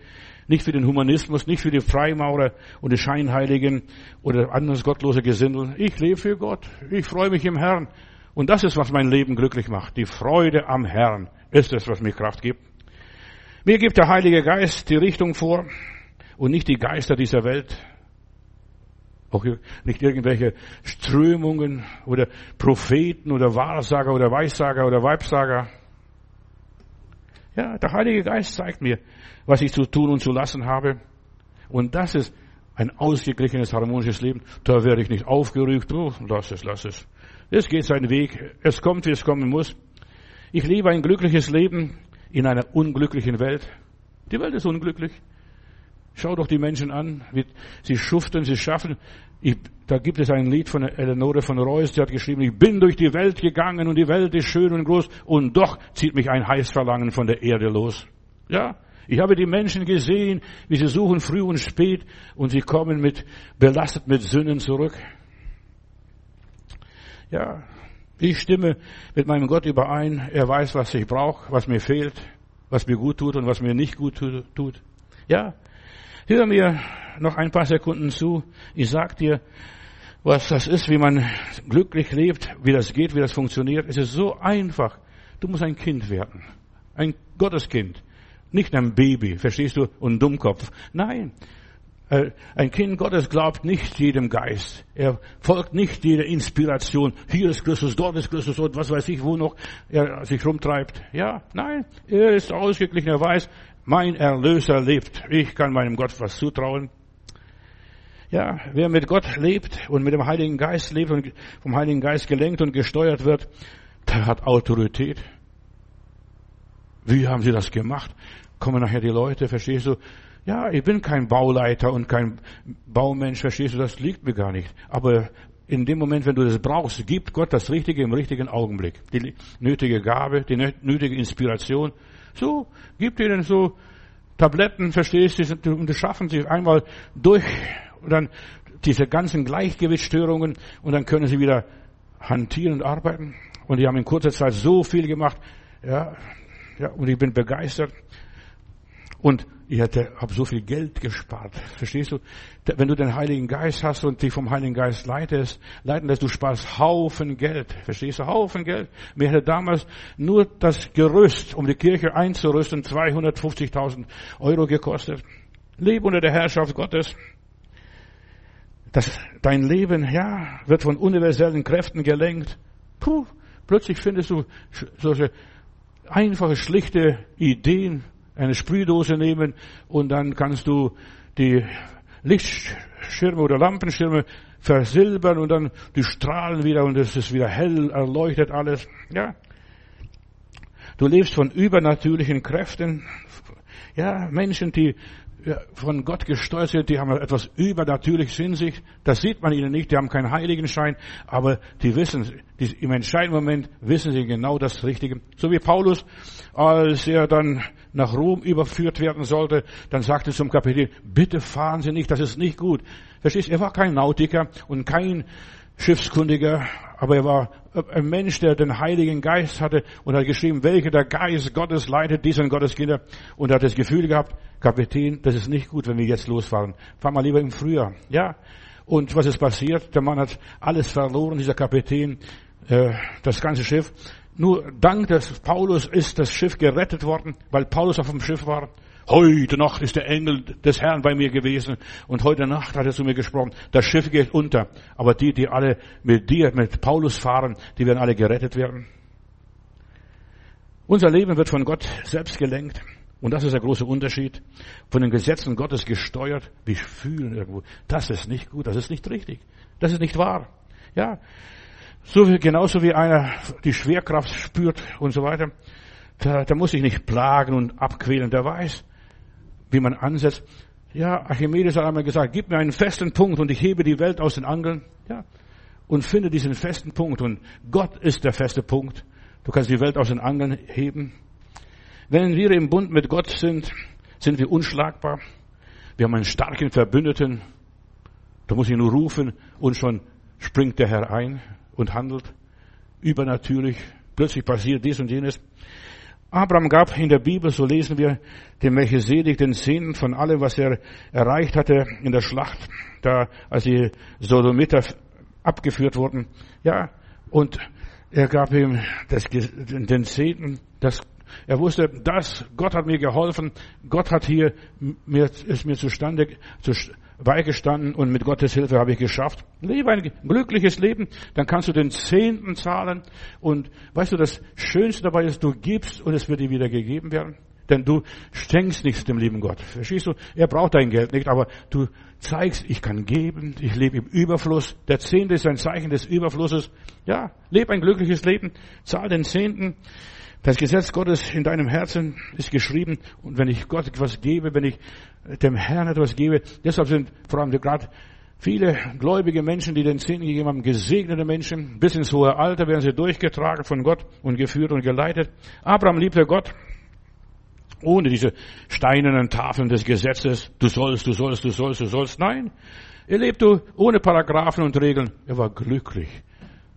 nicht für den Humanismus, nicht für die Freimaurer und die Scheinheiligen oder anderes gottlose Gesindel. Ich lebe für Gott. Ich freue mich im Herrn. Und das ist, was mein Leben glücklich macht. Die Freude am Herrn ist es, was mir Kraft gibt. Mir gibt der Heilige Geist die Richtung vor. und nicht die Geister dieser Welt. Auch nicht irgendwelche Strömungen oder Propheten oder Wahrsager oder Weissager oder Weibsager. Ja, der Heilige Geist zeigt mir, was ich zu tun und zu lassen habe. Und das ist ein ausgeglichenes, harmonisches Leben. Da werde ich nicht aufgerügt. Oh, lass es, lass es. Es geht seinen Weg. Es kommt, wie es kommen muss. Ich liebe ein glückliches Leben in einer unglücklichen Welt. Die Welt ist unglücklich. Schau doch die Menschen an, wie sie schuften, sie schaffen. Ich, da gibt es ein Lied von Eleonore von Reuss, die hat geschrieben, ich bin durch die Welt gegangen und die Welt ist schön und groß und doch zieht mich ein Heißverlangen von der Erde los. Ja, ich habe die Menschen gesehen, wie sie suchen früh und spät und sie kommen mit, belastet mit Sünden zurück. Ja, ich stimme mit meinem Gott überein. Er weiß, was ich brauche, was mir fehlt, was mir gut tut und was mir nicht gut tut. Ja, hör mir noch ein paar Sekunden zu. Ich sag dir, was das ist, wie man glücklich lebt, wie das geht, wie das funktioniert. Es ist so einfach. Du musst ein Kind werden. Ein Gotteskind. Nicht ein Baby, verstehst du? Und Dummkopf. Nein. Äh, ein Kind Gottes glaubt nicht jedem Geist. Er folgt nicht jeder Inspiration. Hier ist Christus, dort ist Christus und was weiß ich, wo noch er sich rumtreibt. Ja, nein. Er ist ausgeglichen. Er weiß, mein Erlöser lebt. Ich kann meinem Gott was zutrauen. Ja, wer mit Gott lebt und mit dem Heiligen Geist lebt und vom Heiligen Geist gelenkt und gesteuert wird, der hat Autorität. Wie haben sie das gemacht? kommen nachher die Leute, verstehst du? Ja, ich bin kein Bauleiter und kein Baumensch, verstehst du? Das liegt mir gar nicht. Aber in dem Moment, wenn du das brauchst, gibt Gott das Richtige im richtigen Augenblick. Die nötige Gabe, die nötige Inspiration. So, gibt ihnen so Tabletten, verstehst du, und das schaffen sie einmal durch und dann diese ganzen Gleichgewichtsstörungen und dann können sie wieder hantieren und arbeiten. Und die haben in kurzer Zeit so viel gemacht. Ja, ja, und ich bin begeistert. Und ich hätte, habe so viel Geld gespart. Verstehst du? Wenn du den Heiligen Geist hast und dich vom Heiligen Geist leitest, leiten lässt, du sparst Haufen Geld. Verstehst du? Haufen Geld. Mir hätte damals nur das Gerüst, um die Kirche einzurüsten, 250.000 Euro gekostet. Lebe unter der Herrschaft Gottes. Das, dein Leben, ja, wird von universellen Kräften gelenkt. Puh, plötzlich findest du solche einfache, schlichte Ideen, eine Sprühdose nehmen und dann kannst du die Lichtschirme oder Lampenschirme versilbern und dann die strahlen wieder und es ist wieder hell, erleuchtet alles. Ja. Du lebst von übernatürlichen Kräften. Ja, Menschen, die von Gott gesteuert sind, die haben etwas Übernatürliches in sich. Das sieht man ihnen nicht, die haben keinen Heiligenschein, aber die wissen, die, im entscheidenden Moment wissen sie genau das Richtige. So wie Paulus, als er dann nach Rom überführt werden sollte, dann sagte zum Kapitän, bitte fahren Sie nicht, das ist nicht gut. Verstehst, er war kein Nautiker und kein Schiffskundiger, aber er war ein Mensch, der den Heiligen Geist hatte und hat geschrieben, welche der Geist Gottes leitet, diesen Gotteskinder. Und er hat das Gefühl gehabt, Kapitän, das ist nicht gut, wenn wir jetzt losfahren. Fahr mal lieber im Frühjahr. Ja. Und was ist passiert? Der Mann hat alles verloren, dieser Kapitän, äh, das ganze Schiff. Nur dank des Paulus ist das Schiff gerettet worden, weil Paulus auf dem Schiff war. Heute Nacht ist der Engel des Herrn bei mir gewesen und heute Nacht hat er zu mir gesprochen. Das Schiff geht unter, aber die, die alle mit dir, mit Paulus fahren, die werden alle gerettet werden. Unser Leben wird von Gott selbst gelenkt. Und das ist der große Unterschied. Von den Gesetzen Gottes gesteuert. Wir fühlen irgendwo. Das ist nicht gut. Das ist nicht richtig. Das ist nicht wahr. Ja. So wie, genauso wie einer die Schwerkraft spürt und so weiter. Da, da muss sich nicht plagen und abquälen. Der weiß, wie man ansetzt. Ja, Archimedes hat einmal gesagt, gib mir einen festen Punkt und ich hebe die Welt aus den Angeln. Ja. Und finde diesen festen Punkt. Und Gott ist der feste Punkt. Du kannst die Welt aus den Angeln heben. Wenn wir im Bund mit Gott sind, sind wir unschlagbar. Wir haben einen starken Verbündeten. Da muss ich nur rufen und schon springt der Herr ein und handelt übernatürlich. Plötzlich passiert dies und jenes. Abraham gab in der Bibel, so lesen wir, dem Melchisedek den Sinn von allem, was er erreicht hatte in der Schlacht, da, als die Sodomiter abgeführt wurden. Ja, und er gab ihm das, den Segen, das Er wusste, dass Gott hat mir geholfen. Gott hat hier mir, ist mir zustande, zu, beigestanden und mit Gottes Hilfe habe ich geschafft. Lebe ein glückliches Leben, dann kannst du den Zehnten zahlen und weißt du, das Schönste dabei ist, du gibst und es wird dir wieder gegeben werden. Denn du schenkst nichts dem lieben Gott. Verstehst du? Er braucht dein Geld nicht, aber du zeigst, ich kann geben, ich lebe im Überfluss. Der Zehnte ist ein Zeichen des Überflusses. Ja, lebe ein glückliches Leben, zahl den Zehnten. Das Gesetz Gottes in deinem Herzen ist geschrieben und wenn ich Gott etwas gebe, wenn ich dem Herrn etwas gebe, deshalb sind vor allem gerade viele gläubige Menschen, die den Zehnten gegeben haben, gesegnete Menschen. Bis ins hohe Alter werden sie durchgetragen von Gott und geführt und geleitet. Abraham liebte Gott ohne diese steinernen Tafeln des Gesetzes. Du sollst, du sollst, du sollst, du sollst. Nein, er lebte ohne Paragraphen und Regeln. Er war glücklich.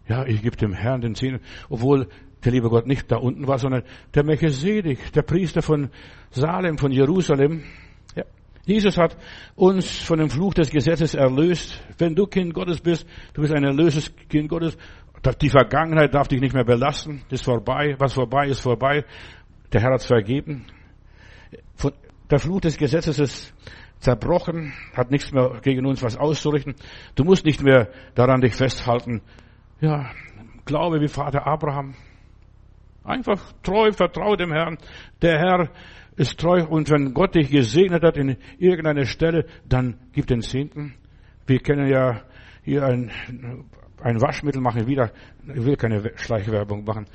Ja, ich gebe dem Herrn den Zehnten, obwohl der liebe Gott nicht da unten war, sondern der Melchizedek, der Priester von Salem, von Jerusalem. Ja. Jesus hat uns von dem Fluch des Gesetzes erlöst. Wenn du Kind Gottes bist, du bist ein erlöstes Kind Gottes. Die Vergangenheit darf dich nicht mehr belasten. Ist vorbei. Was vorbei ist vorbei. Der Herr hat es vergeben. Der Fluch des Gesetzes ist zerbrochen, hat nichts mehr gegen uns was auszurichten. Du musst nicht mehr daran dich festhalten. Ja, glaube wie Vater Abraham. Einfach treu, vertraue dem Herrn. Der Herr ist treu und wenn Gott dich gesegnet hat in irgendeiner Stelle, dann gib den Zehnten. Wir kennen ja hier ein, ein Waschmittel machen wieder. Ich will keine Schleichwerbung machen.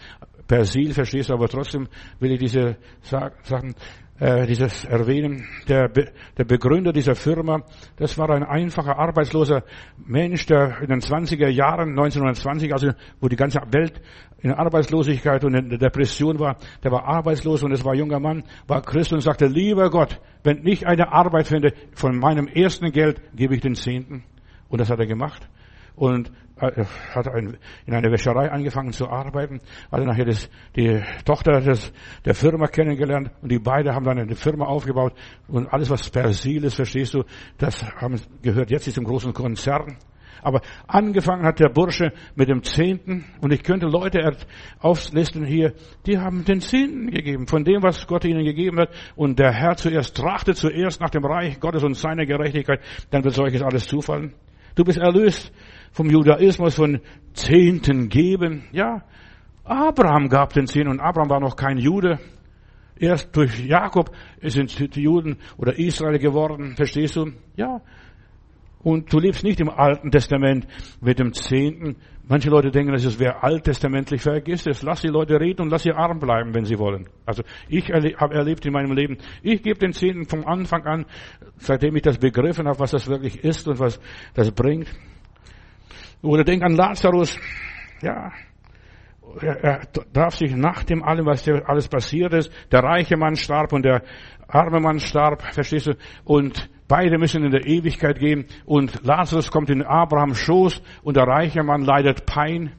Persil verstehst du, aber trotzdem will ich diese Sachen äh, dieses erwähnen. Der, der Begründer dieser Firma, das war ein einfacher, arbeitsloser Mensch, der in den 20er Jahren, 1920, also wo die ganze Welt in Arbeitslosigkeit und in der Depression war, der war arbeitslos und es war ein junger Mann, war Christ und sagte, lieber Gott, wenn ich eine Arbeit finde, von meinem ersten Geld gebe ich den Zehnten. Und das hat er gemacht. Und hat ein, in einer Wäscherei angefangen zu arbeiten, hat nachher das, die Tochter des, der Firma kennengelernt und die beiden haben dann eine Firma aufgebaut und alles was Persil ist, verstehst du, das haben, gehört jetzt diesem großen Konzern. Aber angefangen hat der Bursche mit dem Zehnten und ich könnte Leute auflisten hier, die haben den Zehnten gegeben von dem, was Gott ihnen gegeben hat und der Herr zuerst trachtet zuerst nach dem Reich Gottes und seiner Gerechtigkeit, dann wird solches alles zufallen. Du bist erlöst vom Judaismus von Zehnten geben. Ja, Abraham gab den Zehnten und Abraham war noch kein Jude. Erst durch Jakob sind die Juden oder Israel geworden, verstehst du? Ja. Und du lebst nicht im Alten Testament mit dem Zehnten. Manche Leute denken, dass es wäre alttestamentlich, vergiss es. Lass die Leute reden und lass sie arm bleiben, wenn sie wollen. Also ich habe erlebt in meinem Leben, ich gebe den Zehnten vom Anfang an, seitdem ich das begriffen habe, was das wirklich ist und was das bringt. Oder denk an Lazarus. Ja. Er, er darf sich nach dem allem, was alles passiert ist, der reiche Mann starb und der arme Mann starb, verstehst du? Und beide müssen in der Ewigkeit gehen und Lazarus kommt in Abrahams Schoß und der reiche Mann leidet Pein.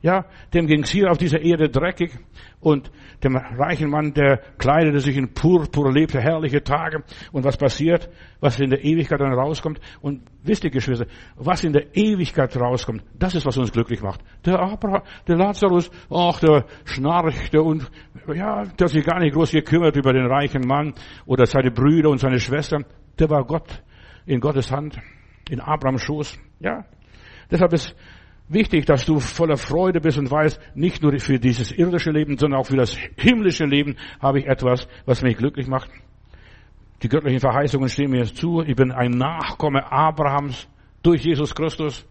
Ja, dem ging's hier auf dieser Erde dreckig und dem reichen Mann, der kleidete sich in Purpur, lebte herrliche Tage. Und was passiert? Was in der Ewigkeit dann rauskommt? Und wisst ihr, Geschwister, was in der Ewigkeit rauskommt, das ist, was uns glücklich macht. Der Abraham, der Lazarus, ach, der schnarchte und, ja, der hat sich gar nicht groß gekümmert über den reichen Mann oder seine Brüder und seine Schwestern. Der war Gott, in Gottes Hand, in Abrahams Schoß, ja. Deshalb ist wichtig, dass du voller Freude bist und weißt, nicht nur für dieses irdische Leben, sondern auch für das himmlische Leben habe ich etwas, was mich glücklich macht. Die göttlichen Verheißungen stehen mir zu. Ich bin ein Nachkomme Abrahams durch Jesus Christus.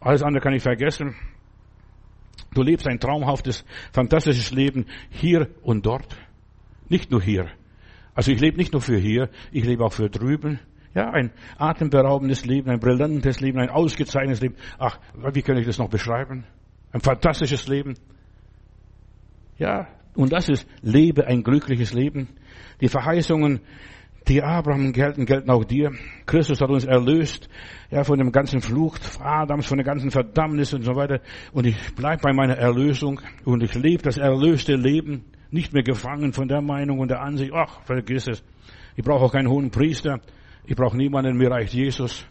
Alles andere kann ich vergessen. Du lebst ein traumhaftes, fantastisches Leben hier und dort. Nicht nur hier. Also ich lebe nicht nur für hier, ich lebe auch für drüben. Ja, ein atemberaubendes Leben, ein brillantes Leben, ein ausgezeichnetes Leben. Ach, wie kann ich das noch beschreiben? Ein fantastisches Leben. Ja, und das ist Lebe, ein glückliches Leben. Die Verheißungen, die Abraham gelten, gelten auch dir. Christus hat uns erlöst, ja, von dem ganzen Fluch Adams, von der ganzen Verdammnis und so weiter. Und ich bleib bei meiner Erlösung und ich lebe das erlöste Leben, nicht mehr gefangen von der Meinung und der Ansicht, ach, vergiss es. Ich brauche auch keinen hohen Priester. Ich brauche niemanden, mir reicht Jesus.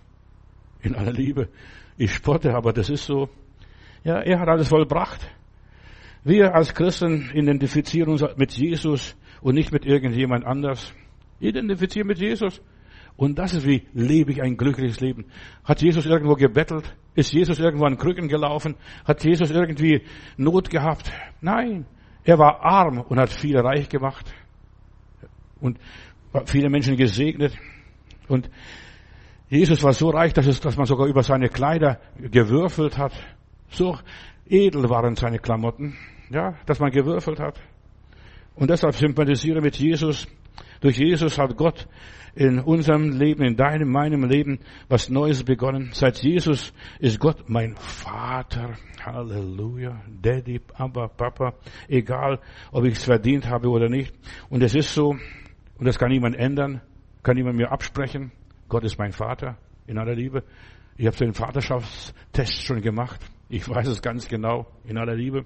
In aller Liebe. Ich spotte, aber das ist so. Ja, er hat alles vollbracht. Wir als Christen identifizieren uns mit Jesus und nicht mit irgendjemand anders. Identifizieren mit Jesus. Und das ist wie lebe ich ein glückliches Leben. Hat Jesus irgendwo gebettelt? Ist Jesus irgendwo an Krücken gelaufen? Hat Jesus irgendwie Not gehabt? Nein. Er war arm und hat viele reich gemacht. Und viele Menschen gesegnet. Und Jesus war so reich, dass, es, dass man sogar über seine Kleider gewürfelt hat. So edel waren seine Klamotten. Ja, dass man gewürfelt hat. Und deshalb sympathisiere mit Jesus. Durch Jesus hat Gott in unserem Leben, in deinem, meinem Leben was Neues begonnen. Seit Jesus ist Gott mein Vater. Halleluja. Daddy, Papa, Papa. Egal, ob ich es verdient habe oder nicht. Und es ist so, und das kann niemand ändern, kann niemand mir absprechen. Gott ist mein Vater in aller Liebe. Ich habe den Vaterschaftstest schon gemacht. Ich weiß es ganz genau in aller Liebe.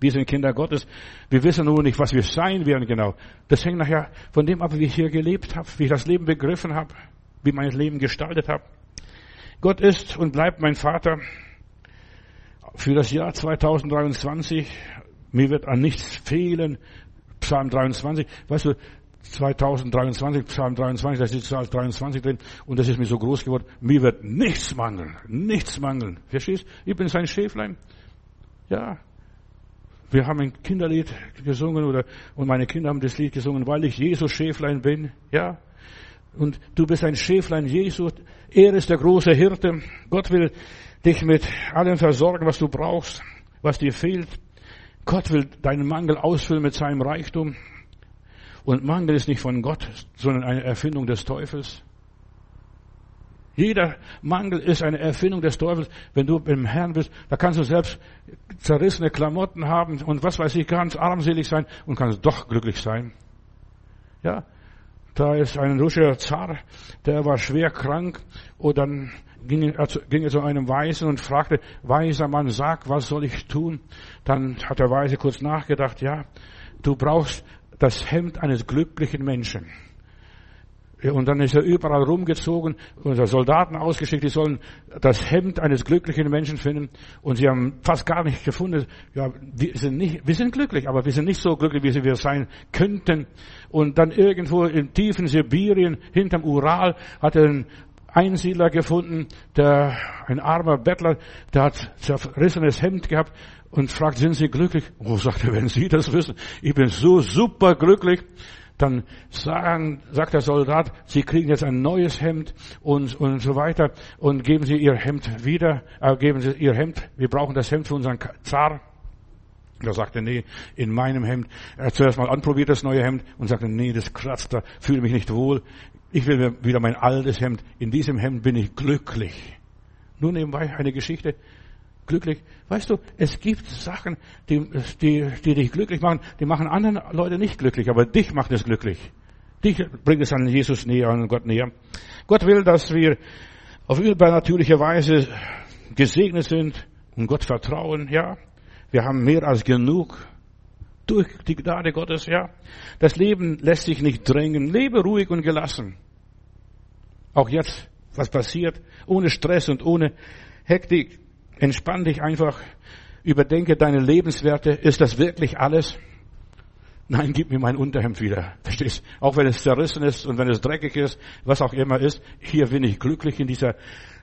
Wir sind Kinder Gottes. Wir wissen nur nicht, was wir sein werden genau. Das hängt nachher von dem ab, wie ich hier gelebt habe, wie ich das Leben begriffen habe, wie mein Leben gestaltet habe. Gott ist und bleibt mein Vater für das Jahr 2023. Mir wird an nichts fehlen. Psalm 23. Weißt du, 2023, Psalm 23, da steht Psalm 23 drin, und das ist mir so groß geworden, mir wird nichts mangeln, nichts mangeln. Verstehst? Ich bin sein Schäflein. Ja, wir haben ein Kinderlied gesungen oder, und meine Kinder haben das Lied gesungen, weil ich Jesus Schäflein bin. Ja. Und du bist ein Schäflein Jesus. Er ist der große Hirte. Gott will dich mit allem versorgen, was du brauchst, was dir fehlt. Gott will deinen Mangel ausfüllen mit seinem Reichtum. Und Mangel ist nicht von Gott, sondern eine Erfindung des Teufels. Jeder Mangel ist eine Erfindung des Teufels. Wenn du beim Herrn bist, da kannst du selbst zerrissene Klamotten haben und was weiß ich, ganz armselig sein und kannst doch glücklich sein. Ja, da ist ein russischer Zar, der war schwer krank und dann ging er, ging er zu einem Weisen und fragte, weiser Mann, sag, was soll ich tun? Dann hat der Weise kurz nachgedacht, ja, du brauchst das Hemd eines glücklichen Menschen. Und dann ist er überall rumgezogen und Soldaten ausgeschickt, die sollen das Hemd eines glücklichen Menschen finden. Und sie haben fast gar nicht gefunden. Ja, wir sind nicht, wir sind glücklich, aber wir sind nicht so glücklich, wie wir sein könnten. Und dann irgendwo im tiefen Sibirien, hinterm Ural, hat er einen Einsiedler gefunden, der, ein armer Bettler, der hat zerrissenes Hemd gehabt und fragt, sind Sie glücklich? Oh, sagt er, wenn Sie das wissen, ich bin so super glücklich dann sagen, sagt der Soldat, Sie kriegen jetzt ein neues Hemd und, und so weiter und geben Sie Ihr Hemd wieder, äh, geben Sie Ihr Hemd, wir brauchen das Hemd für unseren Zar. Da sagte, nee, in meinem Hemd. Er hat zuerst mal anprobiert das neue Hemd und sagte, nee, das kratzt, da fühle mich nicht wohl. Ich will mir wieder mein altes Hemd. In diesem Hemd bin ich glücklich. Nur nebenbei eine Geschichte glücklich. Weißt du, es gibt Sachen, die, die, die dich glücklich machen, die machen anderen Leute nicht glücklich, aber dich macht es glücklich. Dich bringt es an Jesus näher, an Gott näher. Gott will, dass wir auf übernatürliche Weise gesegnet sind und Gott vertrauen, ja. Wir haben mehr als genug durch die Gnade Gottes, ja. Das Leben lässt sich nicht drängen. Lebe ruhig und gelassen. Auch jetzt, was passiert, ohne Stress und ohne Hektik. Entspann dich einfach, überdenke deine Lebenswerte. Ist das wirklich alles? Nein, gib mir mein Unterhemd wieder. Verstehst? Auch wenn es zerrissen ist und wenn es dreckig ist, was auch immer ist. Hier bin ich glücklich in dieser,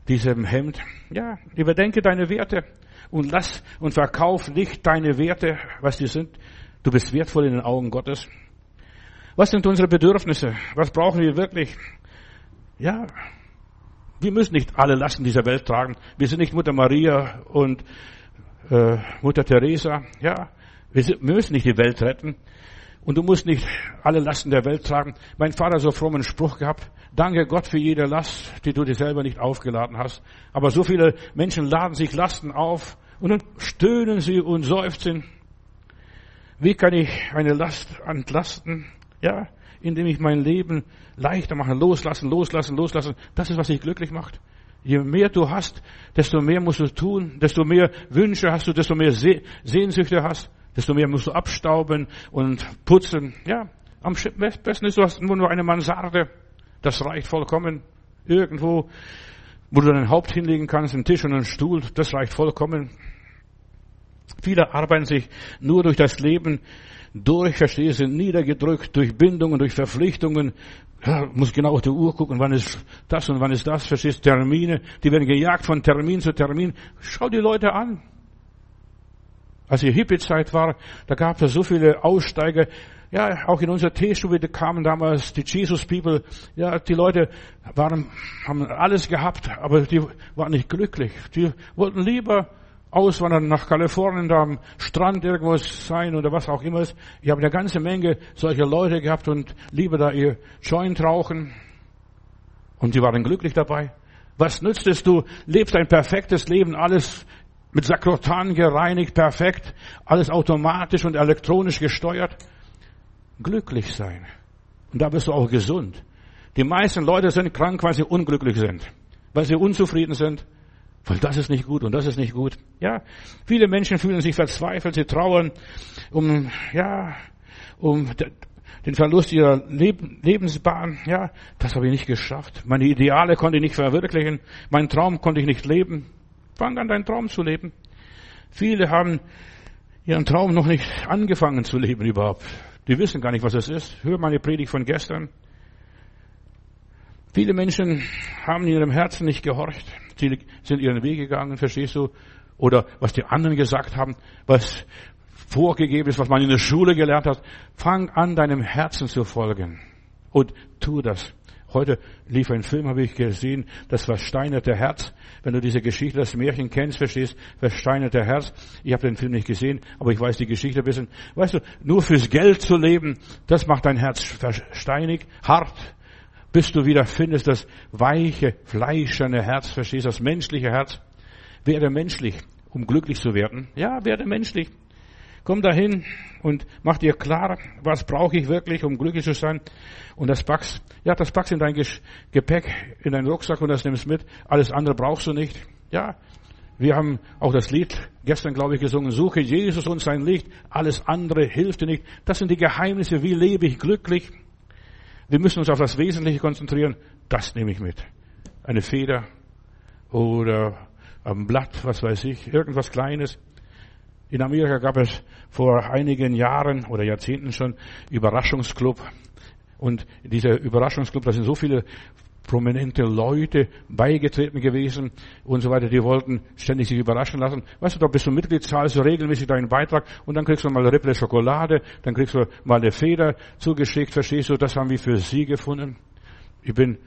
diesem Hemd. Ja, überdenke deine Werte und lass und verkauf nicht deine Werte, was die sind. Du bist wertvoll in den Augen Gottes. Was sind unsere Bedürfnisse? Was brauchen wir wirklich? Ja, wir müssen nicht alle Lasten dieser Welt tragen. Wir sind nicht Mutter Maria und äh, Mutter Teresa. Ja, wir, sind, wir müssen nicht die Welt retten. Und du musst nicht alle Lasten der Welt tragen. Mein Vater hat so frommen Spruch gehabt. Danke Gott für jede Last, die du dir selber nicht aufgeladen hast. Aber so viele Menschen laden sich Lasten auf und dann stöhnen sie und seufzen. Wie kann ich eine Last entlasten? Ja, indem ich mein Leben leichter mache, loslassen, loslassen, loslassen. Das ist, was dich glücklich macht. Je mehr du hast, desto mehr musst du tun, desto mehr Wünsche hast du, desto mehr Sehnsüchte hast, desto mehr musst du abstauben und putzen. Ja, am besten ist, du hast nur eine Mansarde. Das reicht vollkommen. Irgendwo, wo du dein Haupt hinlegen kannst, einen Tisch und einen Stuhl, das reicht vollkommen. Viele arbeiten sich nur durch das Leben durch, verstehe, sind niedergedrückt durch Bindungen, durch Verpflichtungen. Ja, muss genau auf die Uhr gucken, wann ist das und wann ist das, verstehst, Termine. Die werden gejagt von Termin zu Termin. Schau die Leute an. Als die Hippie-Zeit war, da gab es so viele Aussteiger. Ja, auch in unserer Teestube kamen damals die Jesus People. Ja, die Leute waren, haben alles gehabt, aber die waren nicht glücklich. Die wollten lieber auswandern nach Kalifornien, da am Strand irgendwo sein oder was auch immer ist. Ich habe eine ganze Menge solcher Leute gehabt und lieber da ihr Joint rauchen. Und die waren glücklich dabei. Was nützt es, du lebst ein perfektes Leben, alles mit Sakrotan gereinigt, perfekt, alles automatisch und elektronisch gesteuert. Glücklich sein. Und da bist du auch gesund. Die meisten Leute sind krank, weil sie unglücklich sind, weil sie unzufrieden sind, weil das ist nicht gut und das ist nicht gut. Ja, viele Menschen fühlen sich verzweifelt, sie trauern um, ja, um den Verlust ihrer Lebensbahn. Ja, das habe ich nicht geschafft. Meine Ideale konnte ich nicht verwirklichen. Mein Traum konnte ich nicht leben. Fang an, deinen Traum zu leben. Viele haben ihren Traum noch nicht angefangen zu leben überhaupt. Die wissen gar nicht, was es ist. Hör meine Predigt von gestern. Viele Menschen haben in ihrem Herzen nicht gehorcht. Sie sind ihren Weg gegangen, verstehst du? Oder was die anderen gesagt haben, was vorgegeben ist, was man in der Schule gelernt hat. Fang an, deinem Herzen zu folgen. Und tu das. Heute lief ein Film, habe ich gesehen, das versteinerte Herz. Wenn du diese Geschichte, das Märchen kennst, verstehst, versteinerte Herz. Ich habe den Film nicht gesehen, aber ich weiß die Geschichte ein bisschen. Weißt du, nur fürs Geld zu leben, das macht dein Herz versteinig, hart, bis du wieder findest das weiche, fleischerne Herz, verstehst, das menschliche Herz. Werde menschlich, um glücklich zu werden. Ja, werde menschlich. Komm dahin und mach dir klar, was brauche ich wirklich, um glücklich zu sein. Und das packst, ja, das packst in dein Gepäck, in deinen Rucksack und das nimmst mit. Alles andere brauchst du nicht. Ja, wir haben auch das Lied gestern, glaube ich, gesungen. Suche Jesus und sein Licht. Alles andere hilft dir nicht. Das sind die Geheimnisse. Wie lebe ich glücklich? Wir müssen uns auf das Wesentliche konzentrieren. Das nehme ich mit. Eine Feder oder ein Blatt, was weiß ich, irgendwas Kleines. In Amerika gab es vor einigen Jahren oder Jahrzehnten schon Überraschungsclub. Und dieser Überraschungsclub, da sind so viele prominente Leute beigetreten gewesen und so weiter, die wollten ständig sich überraschen lassen. Weißt du, da bist du Mitglied, zahlst du regelmäßig deinen Beitrag und dann kriegst du mal Ripple Schokolade, dann kriegst du mal eine Feder zugeschickt, verstehst du, das haben wir für sie gefunden. Ich bin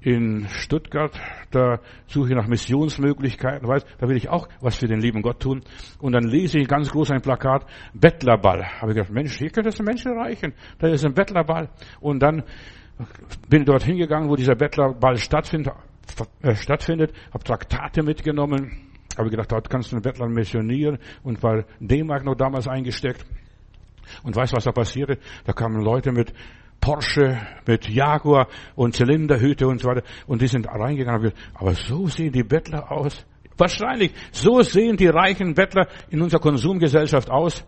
in Stuttgart, da suche ich nach Missionsmöglichkeiten, weißt, da will ich auch was für den lieben Gott tun. Und dann lese ich ganz groß ein Plakat, Bettlerball. Habe ich gedacht, Mensch, hier könnte es Menschen erreichen. Da ist ein Bettlerball. Und dann bin dort hingegangen, wo dieser Bettlerball stattfindet, äh, stattfindet habe Traktate mitgenommen, habe gedacht, dort kannst du einen Bettler missionieren und war D-Mark noch damals eingesteckt. Und weißt was da passierte? Da kamen Leute mit Porsche, mit Jaguar und Zylinderhüte und so weiter und die sind reingegangen. Aber so sehen die Bettler aus. Wahrscheinlich, so sehen die reichen Bettler in unserer Konsumgesellschaft aus.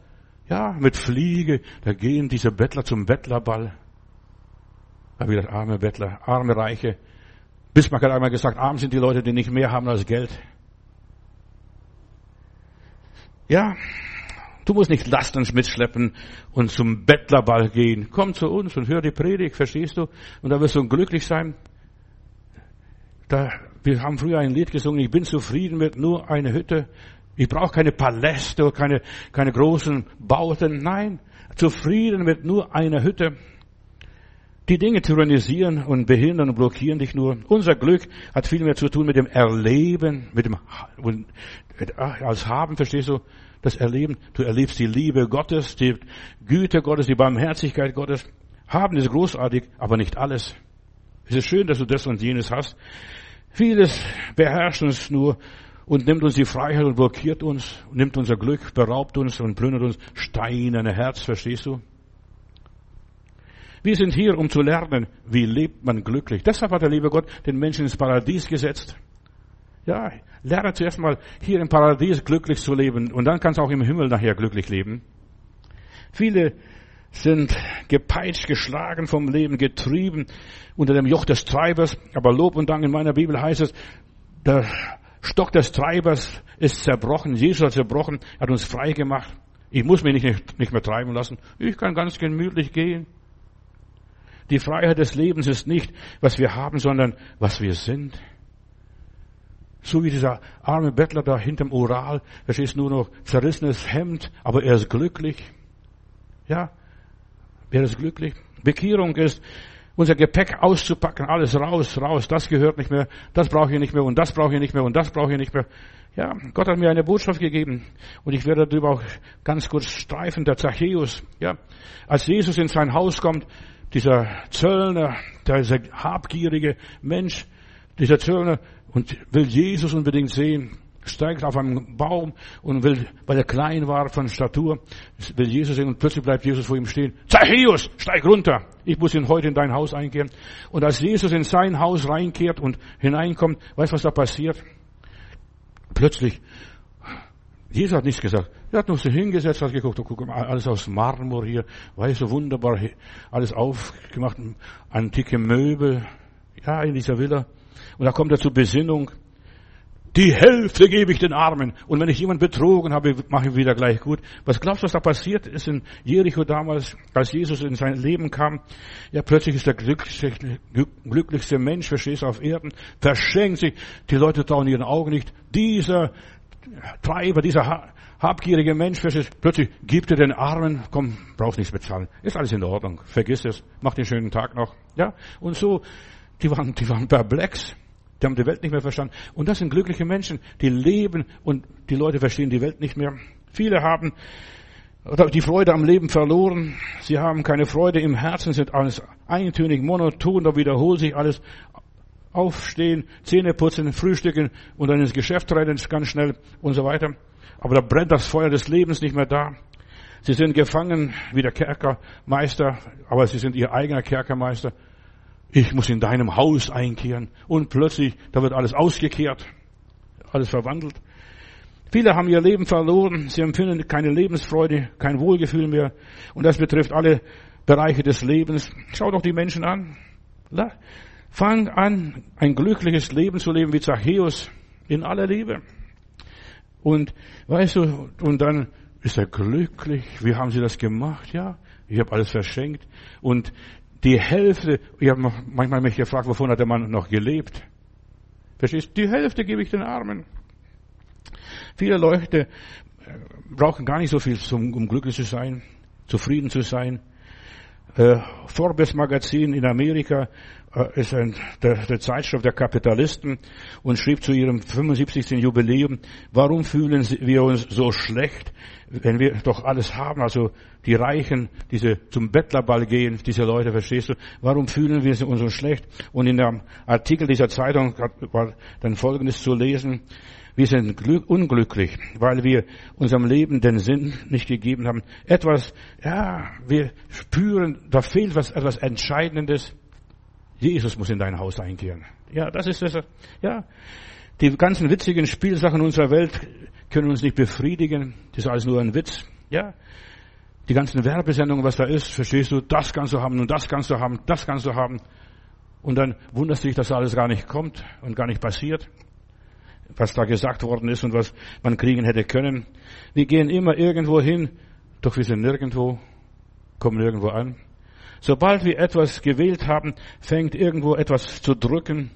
Ja, mit Fliege, da gehen diese Bettler zum Bettlerball. Da gedacht, arme Bettler, arme Reiche. Bismarck hat einmal gesagt, arm sind die Leute, die nicht mehr haben als Geld. Ja, du musst nicht Lasten mitschleppen und zum Bettlerball gehen. Komm zu uns und hör die Predigt, verstehst du? Und da wirst du glücklich sein. Da, wir haben früher ein Lied gesungen, ich bin zufrieden mit nur einer Hütte. Ich brauche keine Paläste, keine, keine großen Bauten. Nein, zufrieden mit nur einer Hütte. Die Dinge tyrannisieren und behindern und blockieren dich nur. Unser Glück hat viel mehr zu tun mit dem Erleben, mit dem als Haben, verstehst du? Das Erleben. Du erlebst die Liebe Gottes, die Güte Gottes, die Barmherzigkeit Gottes. Haben ist großartig, aber nicht alles. Es ist schön, dass du das und jenes hast. Vieles beherrscht uns nur und nimmt uns die Freiheit und blockiert uns, nimmt unser Glück, beraubt uns und plündert uns steinerne Herz, verstehst du? Wir sind hier, um zu lernen, wie lebt man glücklich. Deshalb hat der liebe Gott den Menschen ins Paradies gesetzt. Ja, lerne zuerst mal hier im Paradies glücklich zu leben und dann kannst du auch im Himmel nachher glücklich leben. Viele sind gepeitscht, geschlagen vom Leben, getrieben unter dem Joch des Treibers. Aber Lob und Dank in meiner Bibel heißt es, der Stock des Treibers ist zerbrochen. Jesus hat zerbrochen, hat uns frei gemacht. Ich muss mich nicht, nicht mehr treiben lassen. Ich kann ganz gemütlich gehen. Die Freiheit des Lebens ist nicht, was wir haben, sondern was wir sind. So wie dieser arme Bettler da hinterm Ural, da ist nur noch zerrissenes Hemd, aber er ist glücklich. Ja, er ist glücklich. Bekehrung ist, unser Gepäck auszupacken, alles raus, raus, das gehört nicht mehr, das brauche ich nicht mehr und das brauche ich nicht mehr und das brauche ich nicht mehr. Ja, Gott hat mir eine Botschaft gegeben und ich werde darüber auch ganz kurz streifen, der Zachäus. Ja, als Jesus in sein Haus kommt, dieser Zöllner, dieser habgierige Mensch, dieser Zöllner und will Jesus unbedingt sehen, steigt auf einen Baum und will, weil er klein war von Statur, will Jesus sehen und plötzlich bleibt Jesus vor ihm stehen. Zachäus, steig runter! Ich muss ihn heute in dein Haus einkehren. Und als Jesus in sein Haus reinkehrt und hineinkommt, weißt du, was da passiert? Plötzlich, Jesus hat nichts gesagt. Er hat nur so hingesetzt, hat geguckt, guck mal, alles aus Marmor hier, weißt du, wunderbar, alles aufgemacht, antike Möbel, ja, in dieser Villa. Und da kommt er zur Besinnung. Die Hälfte gebe ich den Armen. Und wenn ich jemanden betrogen habe, mache ich wieder gleich gut. Was glaubst du, was da passiert ist in Jericho damals, als Jesus in sein Leben kam? Ja, plötzlich ist der glücklichste, Mensch, verstehst du, auf Erden, verschenkt sich. Die Leute trauen ihren Augen nicht. Dieser Treiber, dieser habgierige Mensch, verstehst du, plötzlich gibt er den Armen, komm, brauchst nichts bezahlen. Ist alles in Ordnung. Vergiss es. Mach den schönen Tag noch. Ja? Und so, die waren, die waren perplex. Die haben die Welt nicht mehr verstanden. Und das sind glückliche Menschen, die leben und die Leute verstehen die Welt nicht mehr. Viele haben die Freude am Leben verloren. Sie haben keine Freude im Herzen, sind alles eintönig, monoton, da wiederholt sich alles. Aufstehen, Zähne putzen, frühstücken und dann ins Geschäft rein, ganz schnell und so weiter. Aber da brennt das Feuer des Lebens nicht mehr da. Sie sind gefangen wie der Kerkermeister, aber sie sind ihr eigener Kerkermeister ich muss in deinem Haus einkehren. Und plötzlich, da wird alles ausgekehrt, alles verwandelt. Viele haben ihr Leben verloren, sie empfinden keine Lebensfreude, kein Wohlgefühl mehr. Und das betrifft alle Bereiche des Lebens. Schau doch die Menschen an. Fang an, ein glückliches Leben zu leben wie Zachäus in aller Liebe. Und weißt du, und dann ist er glücklich. Wie haben sie das gemacht? Ja, ich habe alles verschenkt. Und die Hälfte, ich habe manchmal mich gefragt, wovon hat der Mann noch gelebt? Verstehst Die Hälfte gebe ich den Armen. Viele Leute äh, brauchen gar nicht so viel, um glücklich zu sein, zufrieden zu sein. Äh, Forbes Magazin in Amerika äh, ist ein, der, der Zeitschrift der Kapitalisten und schrieb zu ihrem 75. Jubiläum, warum fühlen wir uns so schlecht, wenn wir doch alles haben, also die Reichen, diese zum Bettlerball gehen, diese Leute, verstehst du, warum fühlen wir uns so schlecht? Und in dem Artikel dieser Zeitung war dann Folgendes zu lesen, wir sind unglücklich, weil wir unserem Leben den Sinn nicht gegeben haben. Etwas, ja, wir spüren, da fehlt was, etwas Entscheidendes. Jesus muss in dein Haus einkehren. Ja, das ist es. Ja, die ganzen witzigen Spielsachen unserer Welt können uns nicht befriedigen. Das ist alles nur ein Witz. Ja, die ganzen Werbesendungen, was da ist, verstehst du, das kannst du haben und das kannst du haben, das kannst du haben. Und dann wunderst du dich, dass alles gar nicht kommt und gar nicht passiert was da gesagt worden ist und was man kriegen hätte können. Wir gehen immer irgendwo hin, doch wir sind nirgendwo, kommen nirgendwo an. Sobald wir etwas gewählt haben, fängt irgendwo etwas zu drücken.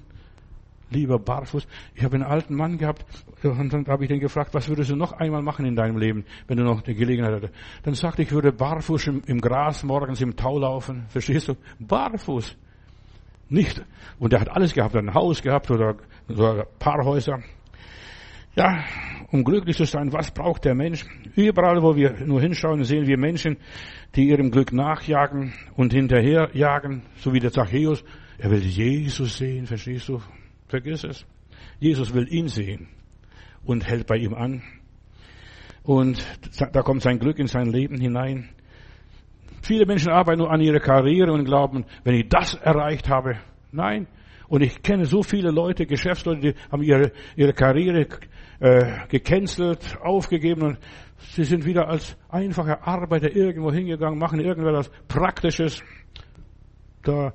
Lieber Barfuß, ich habe einen alten Mann gehabt und dann habe ich den gefragt, was würdest du noch einmal machen in deinem Leben, wenn du noch die Gelegenheit hättest. Dann sagte ich, ich würde barfuß im, im Gras morgens im Tau laufen. Verstehst du? Barfuß. Nicht. Und er hat alles gehabt, ein Haus gehabt oder, oder ein paar Häuser. Ja, um glücklich zu sein, was braucht der Mensch? Überall, wo wir nur hinschauen, sehen wir Menschen, die ihrem Glück nachjagen und hinterherjagen, so wie der Zachäus. Er will Jesus sehen, verstehst du? Vergiss es. Jesus will ihn sehen und hält bei ihm an. Und da kommt sein Glück in sein Leben hinein. Viele Menschen arbeiten nur an ihrer Karriere und glauben, wenn ich das erreicht habe, nein. Und ich kenne so viele Leute, Geschäftsleute, die haben ihre, ihre Karriere äh, gecancelt, aufgegeben und sie sind wieder als einfache Arbeiter irgendwo hingegangen, machen irgendwas Praktisches. Da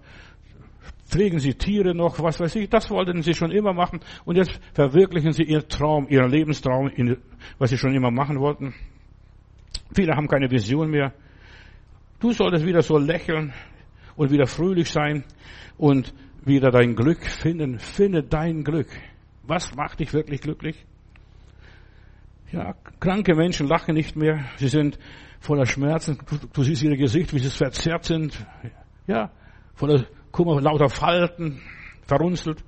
pflegen sie Tiere noch, was weiß ich, das wollten sie schon immer machen und jetzt verwirklichen sie ihren Traum, ihren Lebenstraum, was sie schon immer machen wollten. Viele haben keine Vision mehr. Du solltest wieder so lächeln und wieder fröhlich sein und wieder dein Glück finden. Finde dein Glück. Was macht dich wirklich glücklich? Ja, kranke Menschen lachen nicht mehr. Sie sind voller Schmerzen. Du, siehst ihre Gesicht, wie sie verzerrt sind. Ja, voller Kummer, lauter Falten, verrunzelt.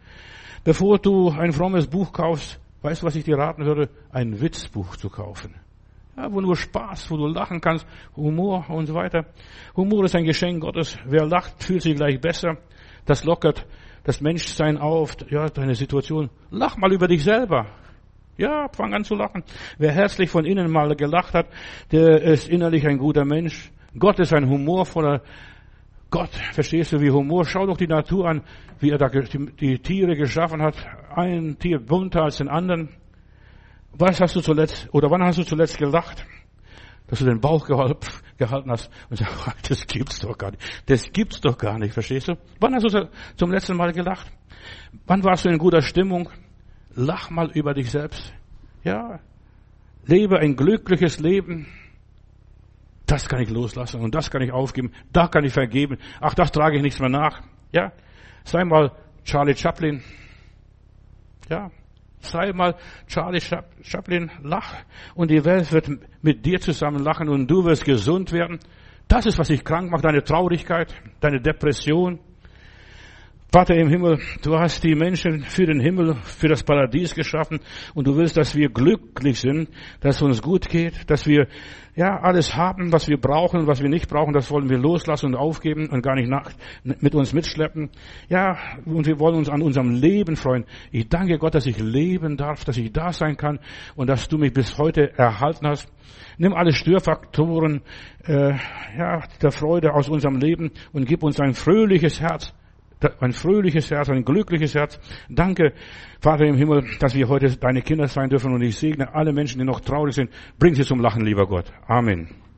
Bevor du ein frommes Buch kaufst, weißt du, was ich dir raten würde? Ein Witzbuch zu kaufen. Ja, wo nur Spaß, wo du lachen kannst, Humor und so weiter. Humor ist ein Geschenk Gottes. Wer lacht, fühlt sich gleich besser. Das lockert das Menschsein auf, ja, deine Situation. Lach mal über dich selber. Ja, fang an zu lachen. Wer herzlich von innen mal gelacht hat, der ist innerlich ein guter Mensch. Gott ist ein humorvoller Gott. Verstehst du, wie Humor? Schau doch die Natur an, wie er da die, Tiere geschaffen hat. Ein Tier bunter als den anderen. Was hast du zuletzt, oder wann hast du zuletzt gelacht? Dass du den Bauch gehalten hast und sagst, das gibt's doch gar nicht. Das gibt's doch gar nicht, verstehst du? Wann hast du zum letzten Mal gelacht? Wann warst du in guter Stimmung? Lach mal über dich selbst. Ja. Lebe ein glückliches Leben. Das kann ich loslassen und das kann ich aufgeben. Da kann ich vergeben. Ach, das trage ich nichts mehr nach. Ja. Sei mal Charlie Chaplin. Ja. Sei mal Charlie Chaplin, lach und die Welt wird mit dir zusammen lachen und du wirst gesund werden. Das ist, was dich krank macht, deine Traurigkeit, deine Depression, Vater im Himmel, du hast die Menschen für den Himmel, für das Paradies geschaffen und du willst, dass wir glücklich sind, dass es uns gut geht, dass wir ja alles haben, was wir brauchen, was wir nicht brauchen, das wollen wir loslassen und aufgeben und gar nicht nach, mit uns mitschleppen. Ja, und wir wollen uns an unserem Leben freuen. Ich danke Gott, dass ich leben darf, dass ich da sein kann und dass du mich bis heute erhalten hast. Nimm alle Störfaktoren äh, ja, der Freude aus unserem Leben und gib uns ein fröhliches Herz ein fröhliches Herz, ein glückliches Herz. Danke, Vater im Himmel, dass wir heute deine Kinder sein dürfen und ich segne alle Menschen, die noch traurig sind. Bring sie zum Lachen, lieber Gott. Amen.